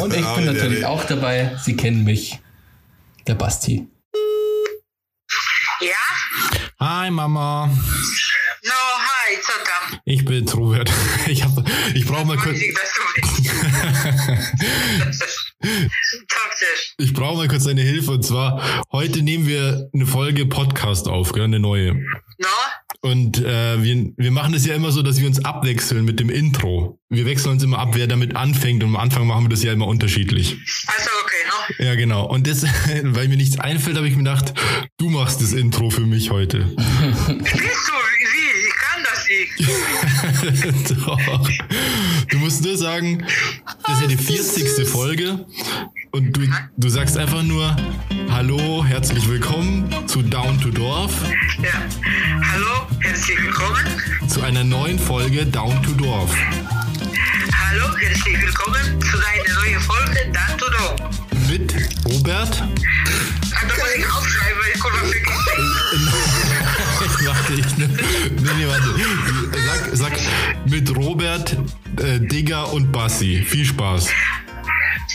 Und ich bin natürlich auch dabei. Sie kennen mich. Der Basti. Ja? Hi Mama. No, hi, co tam? Ich bin Robert. Ich, hab, ich brauche mal kurz. Chcesz? Ich brauche mal kurz deine Hilfe. Und zwar, heute nehmen wir eine Folge Podcast auf, gell? eine neue. No? Und äh, wir, wir machen es ja immer so, dass wir uns abwechseln mit dem Intro. Wir wechseln uns immer ab, wer damit anfängt. Und am Anfang machen wir das ja immer unterschiedlich. Also okay, no? Ja, genau. Und das, weil mir nichts einfällt, habe ich mir gedacht, du machst das Intro für mich heute. Bist du, Doch. Du musst nur sagen, das ist ja die 40. Folge. Und du, du sagst einfach nur, hallo, herzlich willkommen zu Down to Dorf, Ja. Hallo, herzlich willkommen. zu einer neuen Folge Down to Dorf. Hallo, herzlich willkommen zu deiner neuen Folge Down to Dorf. Mit Robert. Da muss ich aufschreiben, weil ich kurz was vergessen nee, nee, warte. Sag, sag mit Robert, äh, Digger und Bassi. Viel Spaß.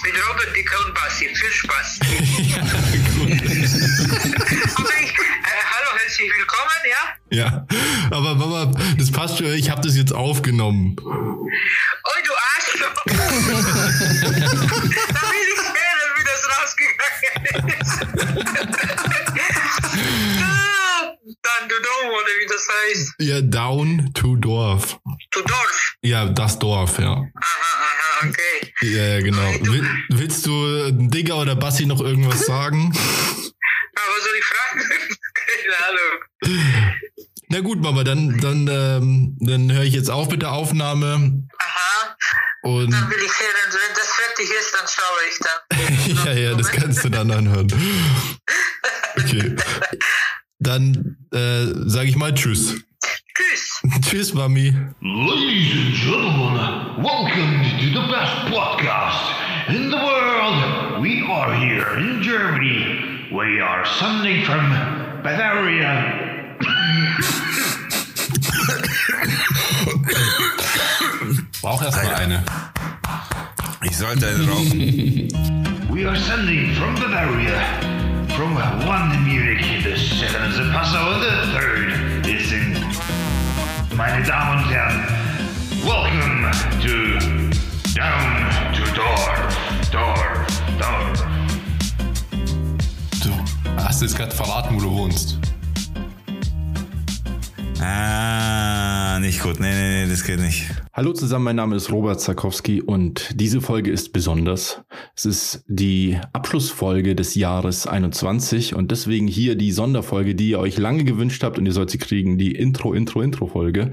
Mit Robert, Dicker und Basti. Viel Spaß. ja, gut. Aber ich, äh, hallo, herzlich willkommen, ja? Ja, aber Mama, das passt schon. Ich habe das jetzt aufgenommen. Oh, du Arschloch! da will ich sehen, wie das rausgegangen ist. Dann du Dom, oder wie das heißt. Ja, Down to Dorf. Du Dorf. Ja, das Dorf, ja. Aha, aha, okay. Ja, ja, genau. Will, willst du Digger oder Bassi noch irgendwas sagen? Aber was soll ich fragen? Keine Ahnung. Na gut, Mama, dann, dann, ähm, dann höre ich jetzt auf mit der Aufnahme. Aha. Und Dann will ich hören, wenn das fertig ist, dann schaue ich dann. ja, ja, das kannst du dann anhören. Okay. Dann äh, sage ich mal Tschüss. Tschüss. Tschüss, Mami. Ladies and gentlemen, welcome to the best podcast in the world. We are here in Germany. We are sending from Bavaria. Brauch erstmal eine. Ich sollte eine rauchen. We are sending from Bavaria. From one in Munich, the second is in Passau, and the third is in. Meine Damen und Herren, welcome to Down to Dorf. Dorf, Dorf. Du hast jetzt gerade verraten, wo du wohnst. Ah, nicht gut. Nee, nee, nee, das geht nicht. Hallo zusammen, mein Name ist Robert Zakowski und diese Folge ist besonders. Es ist die Abschlussfolge des Jahres 21 und deswegen hier die Sonderfolge, die ihr euch lange gewünscht habt und ihr sollt sie kriegen, die Intro, Intro, Intro-Folge.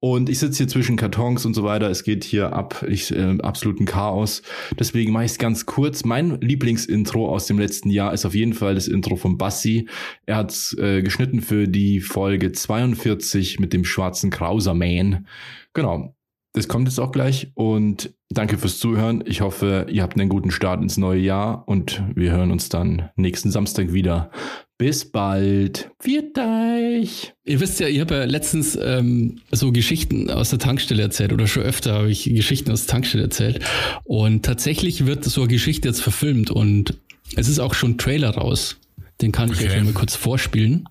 Und ich sitze hier zwischen Kartons und so weiter. Es geht hier ab, ich, äh, absoluten Chaos. Deswegen mache ich es ganz kurz. Mein Lieblingsintro aus dem letzten Jahr ist auf jeden Fall das Intro von Bassi. Er hat äh, geschnitten für die Folge 42 mit dem schwarzen Krauser Man. Genau. Das kommt jetzt auch gleich und danke fürs Zuhören. Ich hoffe, ihr habt einen guten Start ins neue Jahr und wir hören uns dann nächsten Samstag wieder. Bis bald. Viert euch. Ihr wisst ja, ich habe ja letztens ähm, so Geschichten aus der Tankstelle erzählt oder schon öfter habe ich Geschichten aus der Tankstelle erzählt. Und tatsächlich wird so eine Geschichte jetzt verfilmt und es ist auch schon ein Trailer raus. Den kann ich Okay. euch mal kurz vorspielen.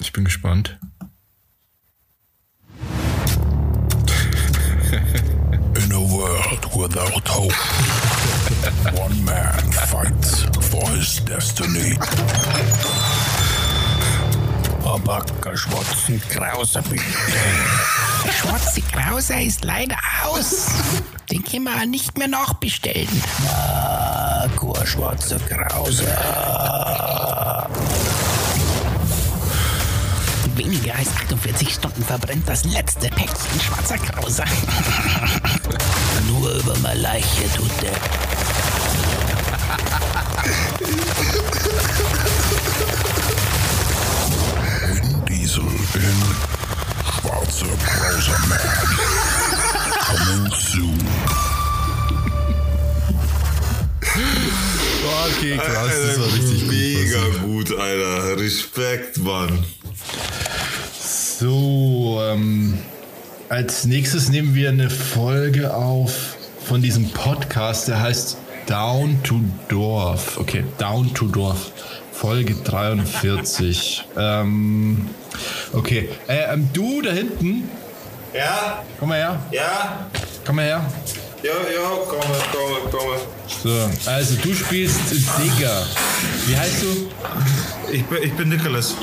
Ich bin gespannt. Without hope, one man fights for his destiny. Abaka der Schwarze Krause bin. Der schwarze Krauser ist leider aus. Den können wir nicht mehr nachbestellen. Ah, kein schwarzer Krause. Weniger als 48 Stunden verbrennt das letzte Päckchen schwarzer Krauser. Nur über meine Leiche tut der. Vin Diesel in Schwarzer Krauser Man. Coming soon. Okay, krass, das war richtig gut. Mega gut, Alter. Respekt, Mann. So, ähm, als nächstes nehmen wir eine Folge auf von diesem Podcast, der heißt Down to Dorf. Okay, Down to Dorf. Folge 43. ähm, okay, äh, ähm, du da hinten. Ja? Komm mal her. Ja? Komm mal her. Ja, ja, komme, komme, komme. So, also du spielst Digger. Wie heißt du? Ich bin, ich bin Nicholas.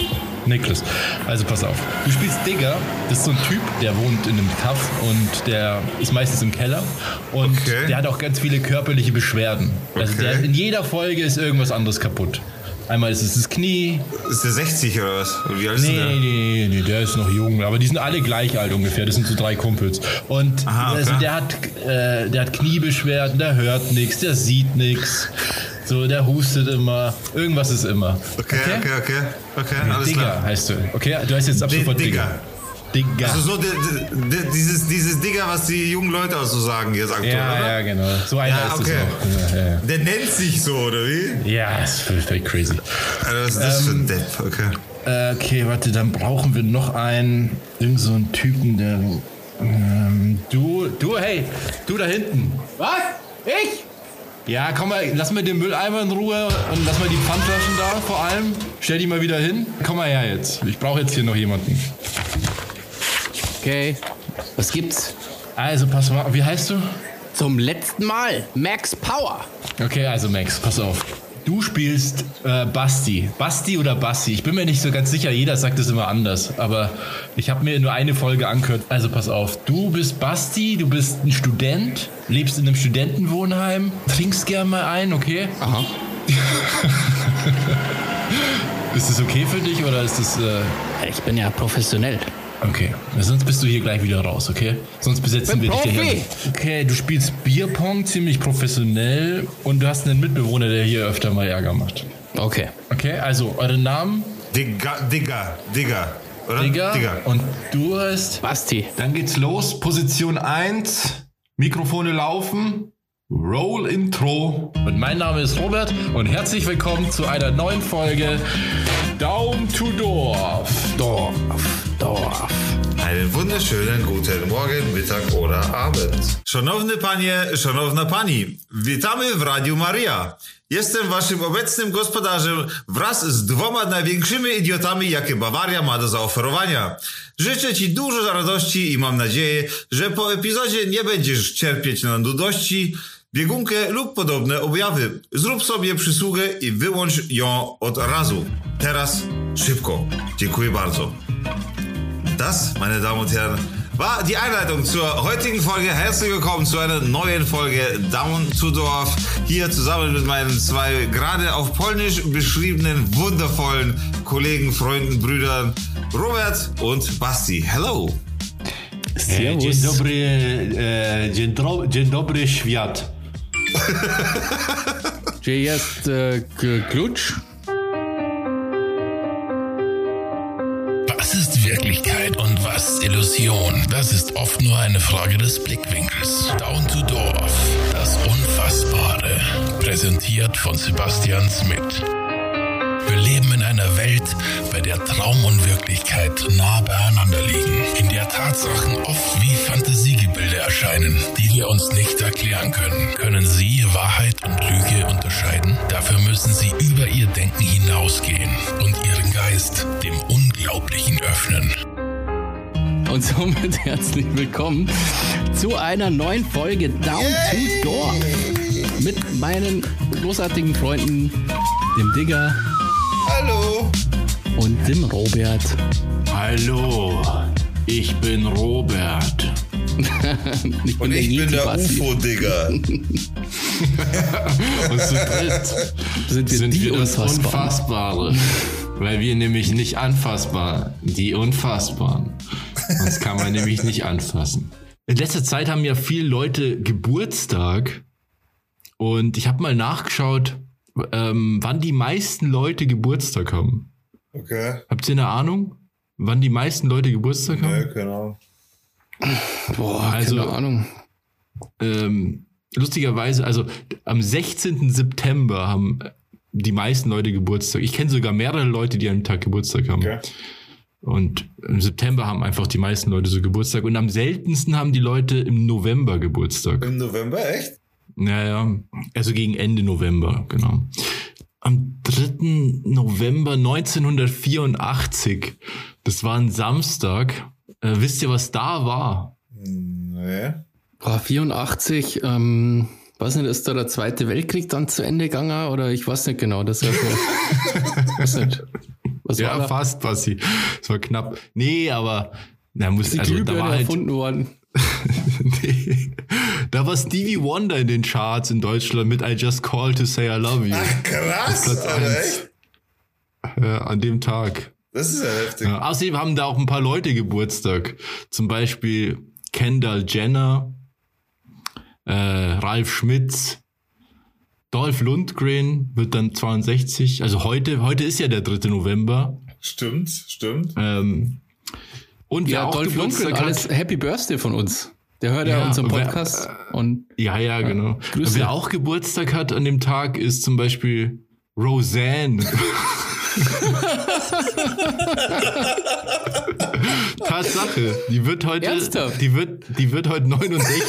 Nicholas. Also pass auf. Du spielst Digger. Das ist so ein Typ, der wohnt in einem Kaff und der ist meistens im Keller. Und der hat auch ganz viele körperliche Beschwerden. Also Okay. der, in jeder Folge ist irgendwas anderes kaputt. Einmal ist es das Knie. Ist der 60 oder was? Oder Wie alt nee, der? nee, nee, der ist noch jung. Aber die sind alle gleich alt ungefähr. Das sind so drei Kumpels. Und Aha, okay. also der hat, äh, der hat Kniebeschwerden, der hört nichts, der sieht nichts. So, der hustet immer. Irgendwas ist immer. Okay, okay, okay. Okay, alles Digger klar. heißt du. Okay, du heißt jetzt ab sofort Digger. Digger. Digger. Also so di- di- di- dieses, dieses Digger, was die jungen Leute auch so sagen jetzt aktuell, Ja, oder? ja, genau. So einer Ja, ist okay. es auch. Ja, ja. Der nennt sich so, oder wie? Ja, ist völlig, crazy. Alter, was ist das für ein Depp? Okay. Äh, okay, warte, dann brauchen wir noch einen, irgend so einen Typen, der. Ähm, du, du, hey, du da hinten. Was? Ich? Ja, komm mal, lass mal den Mülleimer in Ruhe und lass mal die Pfandflaschen da vor allem. Stell die mal wieder hin. Komm mal her jetzt. Ich brauche jetzt hier noch jemanden. Okay, was gibt's? Also, pass mal, wie heißt du? Zum letzten Mal, Max Power. Okay, also Max, pass auf. Du spielst äh, Basti. Basti oder Basti? Ich bin mir nicht so ganz sicher, jeder sagt es immer anders. Aber ich habe mir nur eine Folge angehört. Also pass auf, du bist Basti, du bist ein Student, lebst in einem Studentenwohnheim, trinkst gern mal ein, okay? Aha. ist das okay für dich oder ist das... Äh ich bin ja professionell. Okay, sonst bist du hier gleich wieder raus, okay? Sonst besetzen Bin wir dich Profi. hier. Okay, du spielst Bierpong ziemlich professionell und du hast einen Mitbewohner, der hier öfter mal Ärger macht. Okay. Okay, also eure Namen? Digger, Digger, Digger. Oder? Digger. Digger. Und du heißt? Basti. Dann geht's los. Position 1. Mikrofone laufen. Roll Intro. Und mein Name ist Robert und herzlich willkommen zu einer neuen Folge Down to Dorf. Dorf, Dorf. Einen wunderschönen guten Morgen, Mittag oder Abend. Szanowny panie, szanowna pani, witamy w Radiu Maria. Jestem waszym obecnym gospodarzem wraz z dwoma największymi idiotami, jakie Bawaria ma do zaoferowania. Życzę ci dużo radości i mam nadzieję, że po epizodzie nie będziesz cierpieć na nudości, biegunkę lub podobne objawy. Zrób sobie przysługę i wyłącz ją od razu. Teraz szybko. Dziękuję bardzo. Das, meine Damen und Herren, war die Einleitung zur heutigen Folge. Herzlich willkommen zu einer neuen Folge Down to Dorf. Hier zusammen mit meinen zwei gerade auf Polnisch beschriebenen wundervollen Kollegen, Freunden, Brüdern Robert und Basti. Hello. E, Dzień dobry, e, dzień, dro, dzień dobry świat. Czy jest e, klucz? Illusion? Das ist oft nur eine Frage des Blickwinkels. Down to Dorf, das Unfassbare. Präsentiert von Sebastian Smith. Wir leben in einer Welt, bei der Traum und Wirklichkeit nah beieinander liegen. In der Tatsachen oft wie Fantasiegebilde erscheinen, die wir uns nicht erklären können. Können Sie Wahrheit und Lüge unterscheiden? Dafür müssen Sie über Ihr Denken hinausgehen und Ihren Geist dem Unglaublichen öffnen. Und somit herzlich willkommen zu einer neuen Folge Down to Dorf. Mit meinen großartigen Freunden, dem Digger. Hallo. Und dem Robert. Hallo, ich bin Robert. ich Und ich bin der UFO-Digger. Und zu dritt Sind wir sind die wir das Unfassbaren? Unfassbare. Weil wir nämlich nicht anfassbar, die Unfassbaren. Uns kann man nämlich nicht anfassen. In letzter Zeit haben ja viele Leute Geburtstag. Und ich habe mal nachgeschaut, ähm, wann die meisten Leute Geburtstag haben. Okay. Habt ihr eine Ahnung, wann die meisten Leute Geburtstag haben? Ja, genau. Boah, Also- keine Ahnung. ähm, lustigerweise, also am 16. September haben die meisten Leute Geburtstag. Ich kenne sogar mehrere Leute, die an dem Tag Geburtstag haben. Okay. Und im September haben einfach die meisten Leute so Geburtstag. Und am seltensten haben die Leute im November Geburtstag. Im November, echt? Naja, also gegen Ende November, genau. Am 3. November 1984, das war ein Samstag. Äh, wisst ihr, was da war? Nee. Boah, 84, ähm, weiß nicht, ist da der Zweite Weltkrieg dann zu Ende gegangen oder ich weiß nicht genau, das ist ja weiß nicht. Was ja, fast, Bassi. Es war knapp. Nee, aber na, muss, Die also, da war halt, erfunden worden. nee, da war Stevie Wonder in den Charts in Deutschland mit I Just Called to Say I Love You. Ach, krass, eins. echt? Ja, an dem Tag. Das ist ja heftig. Ja, außerdem haben da auch ein paar Leute Geburtstag. Zum Beispiel Kendall Jenner, äh, Ralf Schmitz, Dolph Lundgren wird dann 62. Also heute, heute ist ja der 3. November. Stimmt, stimmt. Ähm, und wer Ja, auch Dolph Geburtstag Lundgren, hat, alles Happy Birthday von uns. Der hört ja, Ja, unseren wer- Podcast und Ja, ja, genau. Grüße. Wer auch Geburtstag hat an dem Tag ist zum Beispiel Roseanne. Tatsache, die wird heute, Ernsthaft? die wird, die wird heute 69.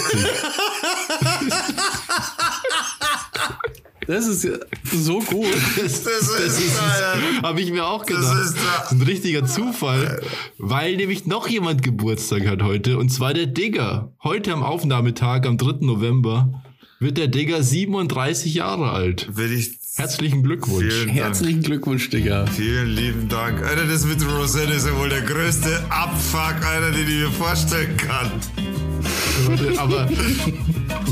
das ist ja so gut. Das, Das ist, Alter. habe ich mir auch Das gedacht. ist Das ist ein richtiger Zufall, weil nämlich noch jemand Geburtstag hat heute und zwar der Digger. Heute am Aufnahmetag, am 3. November, wird der Digger 37 Jahre alt. Will ich. Herzlichen Glückwunsch. Herzlichen Glückwunsch, Digga. Vielen lieben Dank. Alter, das mit Roseanne ist ja wohl der größte Abfuck, Alter, den ich mir vorstellen kann. Aber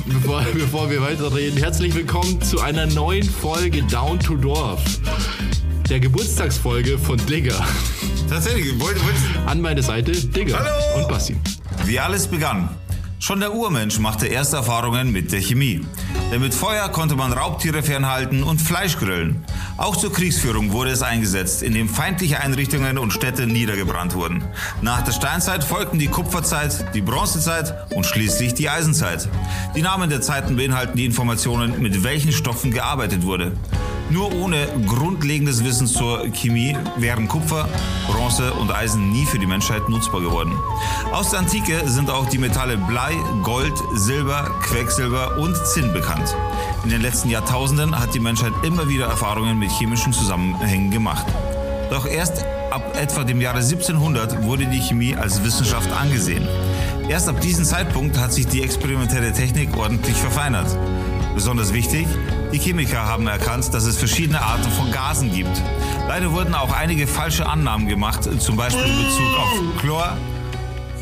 bevor, bevor wir weiterreden, herzlich willkommen zu einer neuen Folge Down to Dorf. Der Geburtstagsfolge von Digger. Tatsächlich, wollt, wollt, An meine Seite Digger Hallo. und Basti. Wie alles begann. Schon der Urmensch machte erste Erfahrungen mit der Chemie. Denn mit Feuer konnte man Raubtiere fernhalten und Fleisch grillen. Auch zur Kriegsführung wurde es eingesetzt, indem feindliche Einrichtungen und Städte niedergebrannt wurden. Nach der Steinzeit folgten die Kupferzeit, die Bronzezeit und schließlich die Eisenzeit. Die Namen der Zeiten beinhalten die Informationen, mit welchen Stoffen gearbeitet wurde. Nur ohne grundlegendes Wissen zur Chemie wären Kupfer, Bronze und Eisen nie für die Menschheit nutzbar geworden. Aus der Antike sind auch die Metalle Blei, Gold, Silber, Quecksilber und Zinn bekannt. In den letzten Jahrtausenden hat die Menschheit immer wieder Erfahrungen mit chemischen Zusammenhängen gemacht. Doch erst ab etwa dem Jahre 1700 wurde die Chemie als Wissenschaft angesehen. Erst ab diesem Zeitpunkt hat sich die experimentelle Technik ordentlich verfeinert. Besonders wichtig, die Chemiker haben erkannt, dass es verschiedene Arten von Gasen gibt. Leider wurden auch einige falsche Annahmen gemacht, zum Beispiel in Bezug auf Chlor,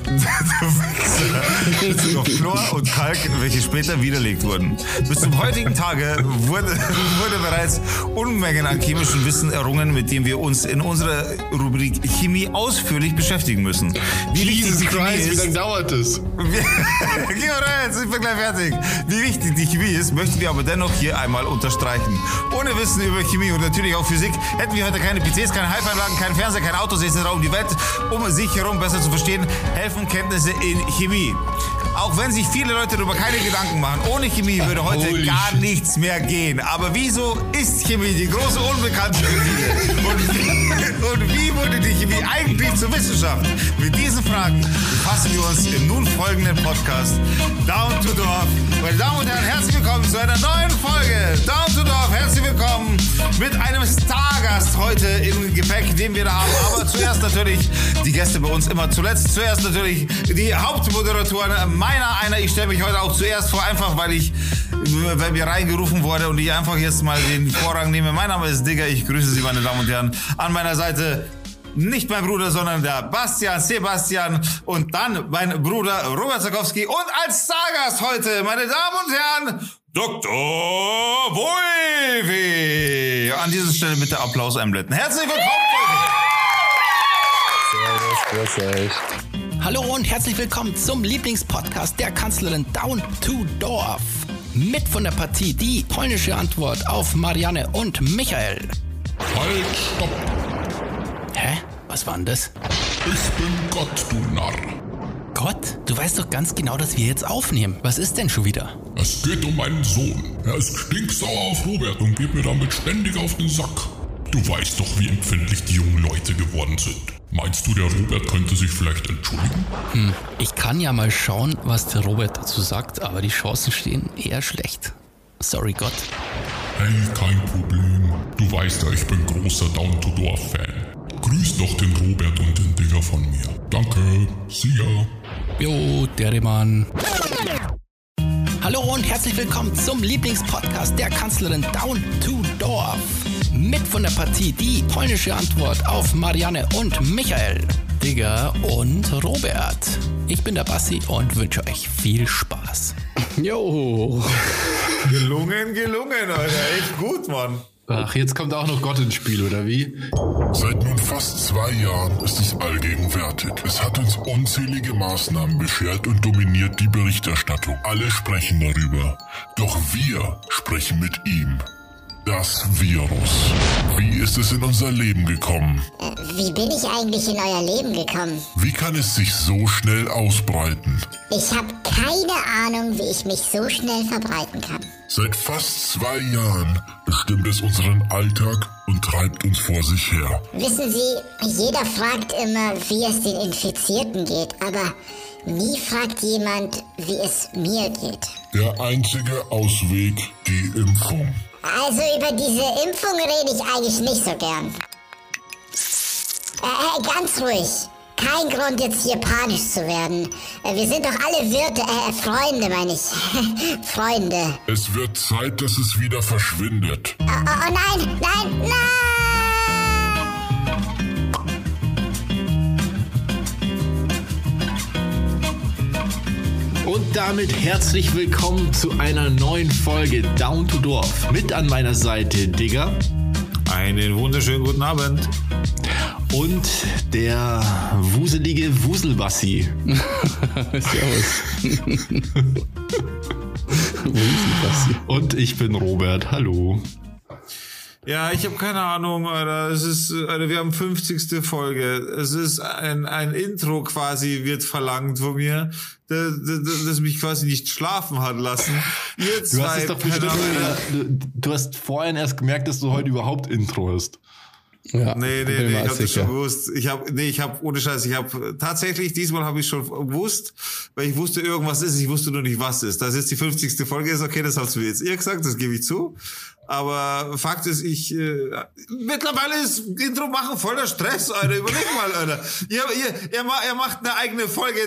auf Chlor und Kalk, welche später widerlegt wurden. Bis zum heutigen Tage wurde, wurde bereits Unmengen an chemischem Wissen errungen, mit dem wir uns in unserer Rubrik Chemie ausführlich beschäftigen müssen. Wie die Chemie ist, dauert es? Geh mal rein, sind wir gleich fertig. Wie wichtig die Chemie ist, möchten wir aber dennoch hier einmal unterstreichen. Ohne Wissen über Chemie und natürlich auch Physik hätten wir heute keine PCs, keine Halbeinlagen, keinen Fernseher, kein Autos etc. um die Welt, um sich herum besser zu verstehen, helfen Kenntnisse in Chemie. Auch wenn sich viele Leute darüber keine Gedanken machen, ohne Chemie würde heute Holy gar shit. nichts mehr gehen. Aber wieso ist Chemie die große Unbekannte für viele? Und wie, und wie wurde die Chemie eigentlich zur Wissenschaft? Mit diesen Fragen befassen wir uns im nun folgenden Podcast Down to Dorf. Meine Damen und Herren, herzlich willkommen zu einer neuen Folge Down to Dorf. Herzlich willkommen mit einem Stargast heute im Gepäck, den wir da haben. Aber zuerst natürlich die Gäste bei uns immer zuletzt. Zuerst natürlich die Hauptmoderatoren. Meiner einer, ich stelle mich heute auch zuerst vor, einfach weil ich, weil mir reingerufen wurde und ich einfach jetzt mal den Vorrang nehme. Mein Name ist Digger, ich grüße Sie, meine Damen und Herren. An meiner Seite nicht mein Bruder, sondern der Bastian, Sebastian und dann mein Bruder Robert Zakowski und als Stargast heute, meine Damen und Herren, Dr. Wolfi. An dieser Stelle bitte Applaus einblenden. Herzlich willkommen, Wolfi. Servus, grüß euch. Hallo und herzlich willkommen zum Lieblingspodcast der Kanzlerin Down to Dorf. Mit von der Partie die polnische Antwort auf Marianne und Michael. Halt, stopp! Hä? Was war denn das? Ich bin Gott, du Narr. Gott, du weißt doch ganz genau, dass wir jetzt aufnehmen. Was ist denn schon wieder? Es geht um meinen Sohn. Er ist stinksauer auf Robert und geht mir damit ständig auf den Sack. Du weißt doch, wie empfindlich die jungen Leute geworden sind. Meinst du, der Robert könnte sich vielleicht entschuldigen? Hm, ich kann ja mal schauen, was der Robert dazu sagt, aber die Chancen stehen eher schlecht. Sorry, Gott. Hey, kein Problem. Du weißt ja, ich bin großer Down-to-Dorf-Fan. Grüß doch den Robert und den Digger von mir. Danke. See ya. Jo, Derrimann. Hallo und herzlich willkommen zum Lieblingspodcast der Kanzlerin Down to Dorf. Mit von der Partie die polnische Antwort auf Marianne und Michael, Digger und Robert. Ich bin der Bassi und wünsche euch viel Spaß. Jo. Gelungen, gelungen, Alter. Echt gut, Mann. Ach, jetzt kommt auch noch Gott ins Spiel, oder wie? Seit nun fast zwei Jahren ist es allgegenwärtig. Es hat uns unzählige Maßnahmen beschert und dominiert die Berichterstattung. Alle sprechen darüber. Doch wir sprechen mit ihm. Das Virus. Wie ist es in unser Leben gekommen? Wie bin ich eigentlich in euer Leben gekommen? Wie kann es sich so schnell ausbreiten? Ich habe keine Ahnung, wie ich mich so schnell verbreiten kann. Seit fast zwei Jahren bestimmt es unseren Alltag und treibt uns vor sich her. Wissen Sie, jeder fragt immer, wie es den Infizierten geht, aber nie fragt jemand, wie es mir geht. Der einzige Ausweg, die Impfung. Also über diese Impfung rede ich eigentlich nicht so gern. Äh, äh, ganz ruhig. Kein Grund jetzt hier panisch zu werden. Äh, wir sind doch alle Wirte, äh, Freunde meine ich. Freunde. Es wird Zeit, dass es wieder verschwindet. Oh, oh, oh nein, nein, nein! Damit herzlich willkommen zu einer neuen Folge Down to Dorf. Mit an meiner Seite Digger. Einen wunderschönen guten Abend. Und der wuselige Wuselbassi. Servus. Und ich bin Robert. Hallo. Ja, ich habe keine Ahnung, Alter. Es ist, Alter, wir haben 50. Folge. Es ist ein, ein Intro quasi wird verlangt von mir, das, das, das mich quasi nicht schlafen hat lassen. Ihr Du hast es doch bestimmt, Alter. du, du hast vorhin erst gemerkt, dass du heute überhaupt Intro hast. Ja, Nee, nee, nee, ich habe das schon gewusst. Ich habe, nee, ich habe ohne Scheiß, ich habe tatsächlich diesmal habe ich schon gewusst, weil ich wusste irgendwas ist, ich wusste nur nicht was ist. Dass jetzt die 50. Folge ist, okay, das habt ihr jetzt ihr gesagt, das gebe ich zu. Aber Fakt ist, ich äh, mittlerweile ist Intro machen voller Stress, Alter. Überleg mal, Alter. Ihr, ihr, ihr, ma- ihr macht eine eigene Folge.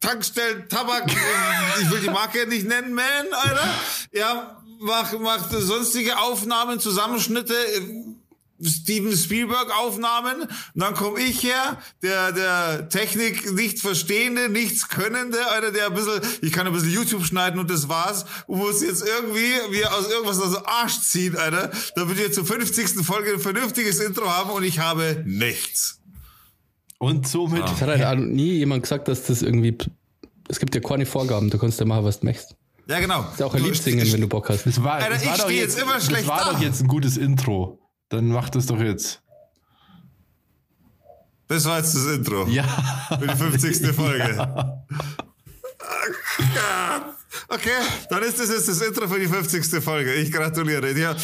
Tankstellen, Tabak, äh, ich will die Marke nicht nennen, man, Alter. Ja, macht, macht sonstige Aufnahmen, Zusammenschnitte, Steven Spielberg Aufnahmen. Und dann komme ich her, der, der Technik nicht verstehende, nichts könnende, Alter, der ein bisschen, ich kann ein bisschen YouTube schneiden und das war's. Und muss jetzt irgendwie, wie aus irgendwas aus dem Arsch ziehen, Alter, damit wir zur 50. Folge ein vernünftiges Intro haben und ich habe nichts. Und somit. Es hat halt auch nie jemand gesagt, dass das irgendwie. Es gibt ja keine Vorgaben, du kannst ja machen, was du möchtest. Ja, genau. Ist ja auch ein Lied singen, wenn du Bock hast. Das war, Alter, das ich war doch steh jetzt immer schlecht Das war da. doch jetzt ein gutes Intro. Dann mach das doch jetzt. Das war jetzt das Intro. Ja. Für die 50. Folge. Okay, dann ist das jetzt das Intro für die 50. Folge. Ich gratuliere. Ja, äh,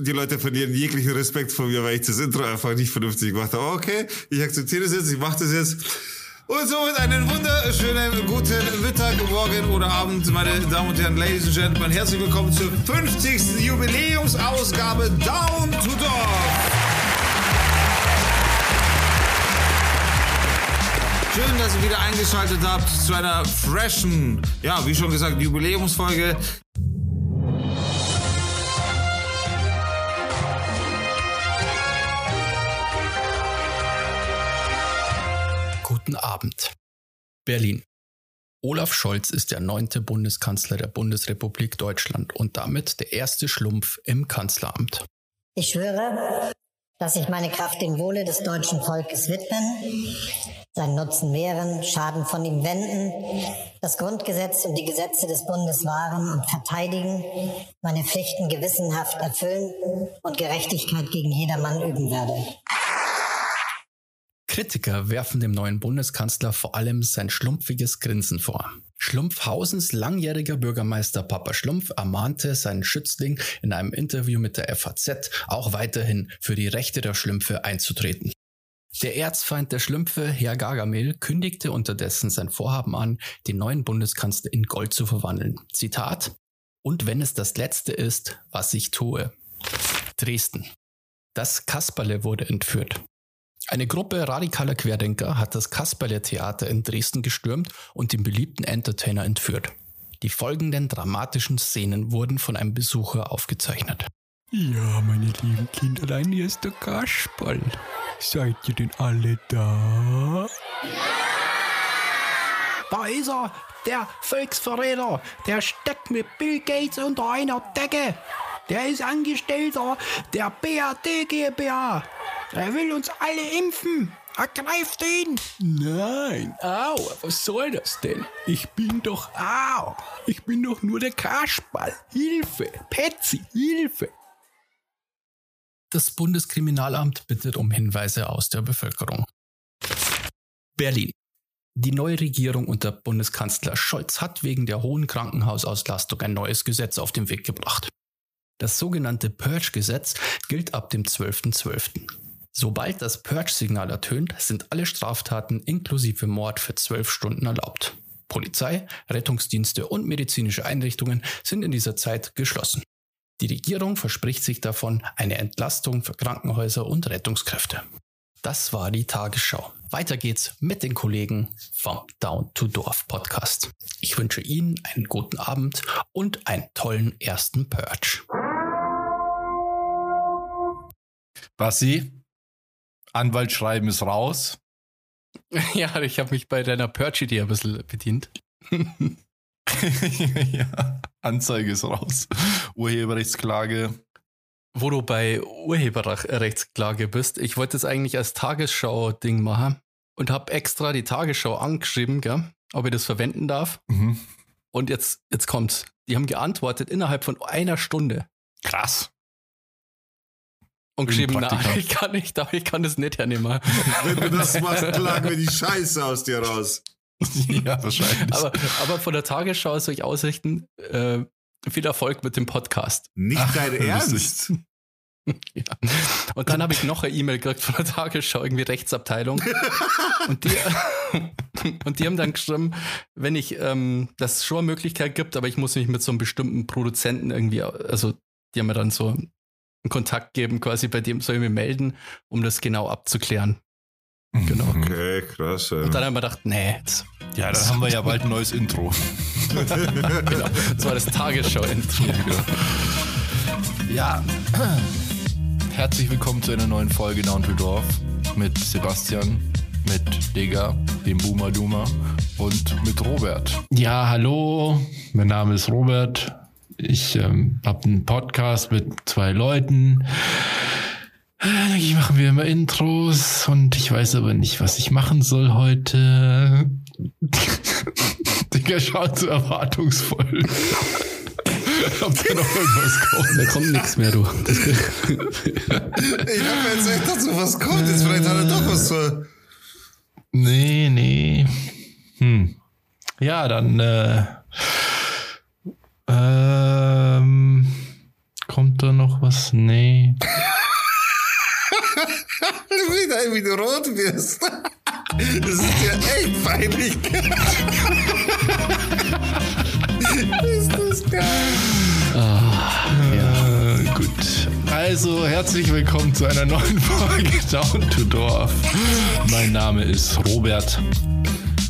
die Leute verlieren jeglichen Respekt vor mir, weil ich das Intro einfach nicht vernünftig gemacht habe. Okay, ich akzeptiere das jetzt, ich mache das jetzt. Und somit einen wunderschönen guten Mittag, Morgen oder Abend, meine Damen und Herren, Ladies and Gentlemen. Herzlich willkommen zur 50. Jubiläumsausgabe Down to Dorf. Schön, dass ihr wieder eingeschaltet habt zu einer freshen, ja, wie schon gesagt, Jubiläumsfolge. Abend. Berlin. Olaf Scholz ist der neunte Bundeskanzler der Bundesrepublik Deutschland und damit der erste Schlumpf im Kanzleramt. Ich schwöre, dass ich meine Kraft dem Wohle des deutschen Volkes widmen, seinen Nutzen mehren, Schaden von ihm wenden, das Grundgesetz und die Gesetze des Bundes wahren und verteidigen, meine Pflichten gewissenhaft erfüllen und Gerechtigkeit gegen jedermann üben werde. Kritiker werfen dem neuen Bundeskanzler vor allem sein schlumpfiges Grinsen vor. Schlumpfhausens langjähriger Bürgermeister Papa Schlumpf ermahnte seinen Schützling in einem Interview mit der FAZ auch weiterhin für die Rechte der Schlümpfe einzutreten. Der Erzfeind der Schlümpfe, Herr Gargamel, kündigte unterdessen sein Vorhaben an, den neuen Bundeskanzler in Gold zu verwandeln. Zitat: Und wenn es das Letzte ist, was ich tue. Dresden. Das Kasperle wurde entführt. Eine Gruppe radikaler Querdenker hat das Kasperle-Theater in Dresden gestürmt und den beliebten Entertainer entführt. Die folgenden dramatischen Szenen wurden von einem Besucher aufgezeichnet. Ja, meine lieben Kinderlein, hier ist der Kasperl. Seid ihr denn alle da? Da ist er, der Volksverräter. Der steckt mit Bill Gates unter einer Decke. Der ist Angestellter der BRD GmbH. Er will uns alle impfen. Ergreift ihn! Nein, au, was soll das denn? Ich bin doch, au, ich bin doch nur der Kasperl. Hilfe, Petzi, Hilfe! Das Bundeskriminalamt bittet um Hinweise aus der Bevölkerung. Berlin. Die neue Regierung unter Bundeskanzler Scholz hat wegen der hohen Krankenhausauslastung ein neues Gesetz auf den Weg gebracht. Das sogenannte Purge-Gesetz gilt ab dem 12.12. Sobald das Purge-Signal ertönt, sind alle Straftaten inklusive Mord für zwölf Stunden erlaubt. Polizei, Rettungsdienste und medizinische Einrichtungen sind in dieser Zeit geschlossen. Die Regierung verspricht sich davon eine Entlastung für Krankenhäuser und Rettungskräfte. Das war die Tagesschau. Weiter geht's mit den Kollegen vom Down to Dorf Podcast. Ich wünsche Ihnen einen guten Abend und einen tollen ersten Purge. Basti, Anwaltschreiben ist raus. Ja, ich habe mich bei deiner Purge-Idee ein bisschen bedient. ja, Anzeige ist raus. Urheberrechtsklage. Wo du bei Urheberrechtsklage bist, ich wollte es eigentlich als Tagesschau-Ding machen und habe extra die Tagesschau angeschrieben, gell, ob ich das verwenden darf. Mhm. Und jetzt, jetzt kommt's. Die haben geantwortet innerhalb von einer Stunde. Krass. Und geschrieben, na, ich kann nicht, ich kann das nicht hernehmen. Wenn du das machst, klagen wir die Scheiße aus dir raus. ja, wahrscheinlich. Aber, aber von der Tagesschau soll ich ausrichten, äh, viel Erfolg mit dem Podcast. Nicht Ach, dein Ernst? ja. Und dann habe ich noch eine E-Mail gekriegt von der Tagesschau, irgendwie Rechtsabteilung. und, die, und die haben dann geschrieben, wenn ich, ähm, dass es schon eine Möglichkeit gibt, aber ich muss mich mit so einem bestimmten Produzenten irgendwie, also die haben mir dann so einen Kontakt geben, quasi bei dem soll ich mich melden, um das genau abzuklären. Genau. Okay, krass. Ja. Und dann haben wir gedacht, nee. Jetzt, ja, dann haben wir ja bald ein neues Intro. genau. Das war das Tagesschau-Intro. Ja. Herzlich willkommen zu einer neuen Folge Down to Dorf mit Sebastian, mit Digga, dem Boomer Doomer und mit Robert. Ja, hallo, mein Name ist Robert. Ich ähm, habe einen Podcast mit zwei Leuten. Eigentlich machen wir immer Intros und ich weiß aber nicht, was ich machen soll heute. Digga, schaut so erwartungsvoll. Habt ihr noch irgendwas kommt? Da kommt nichts mehr, du. Ich hab jetzt echt dazu was kommt. Jetzt vielleicht hat er doch was zu. Nee, nee. Hm. Ja, dann äh, ähm, kommt da noch was? Nee. Wieder, wie du rot wirst. Das ist ja echt peinlich. ist das geil. Ah, ja, gut. Also, herzlich willkommen zu einer neuen Folge Down to Dorf. Mein Name ist Robert.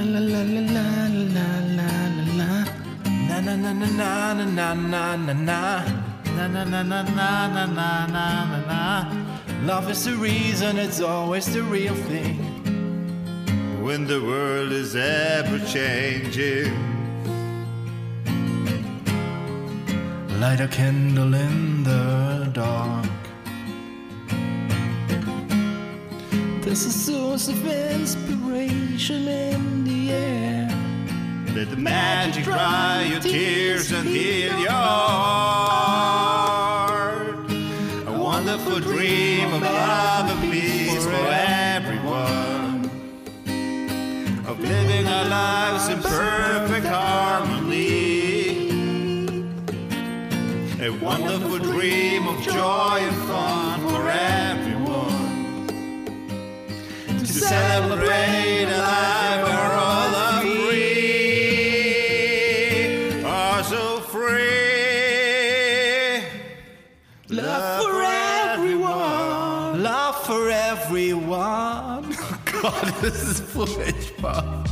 La la la la la la la na na na na na na. Na na na na na na na na na na. Love is the reason, it's always the real thing. When the world is ever changing. Light a candle in the dark. There's a source of inspiration in the air. Let the magic dry your tears and heal your heart. A wonderful dream of love and peace for everyone. Of living our lives in perfect harmony. A wonderful dream of joy and fun for everyone. To celebrate a life where all are free. Are so free. Love for everyone. Love for everyone. Oh God, Gott, das ist furchtbar.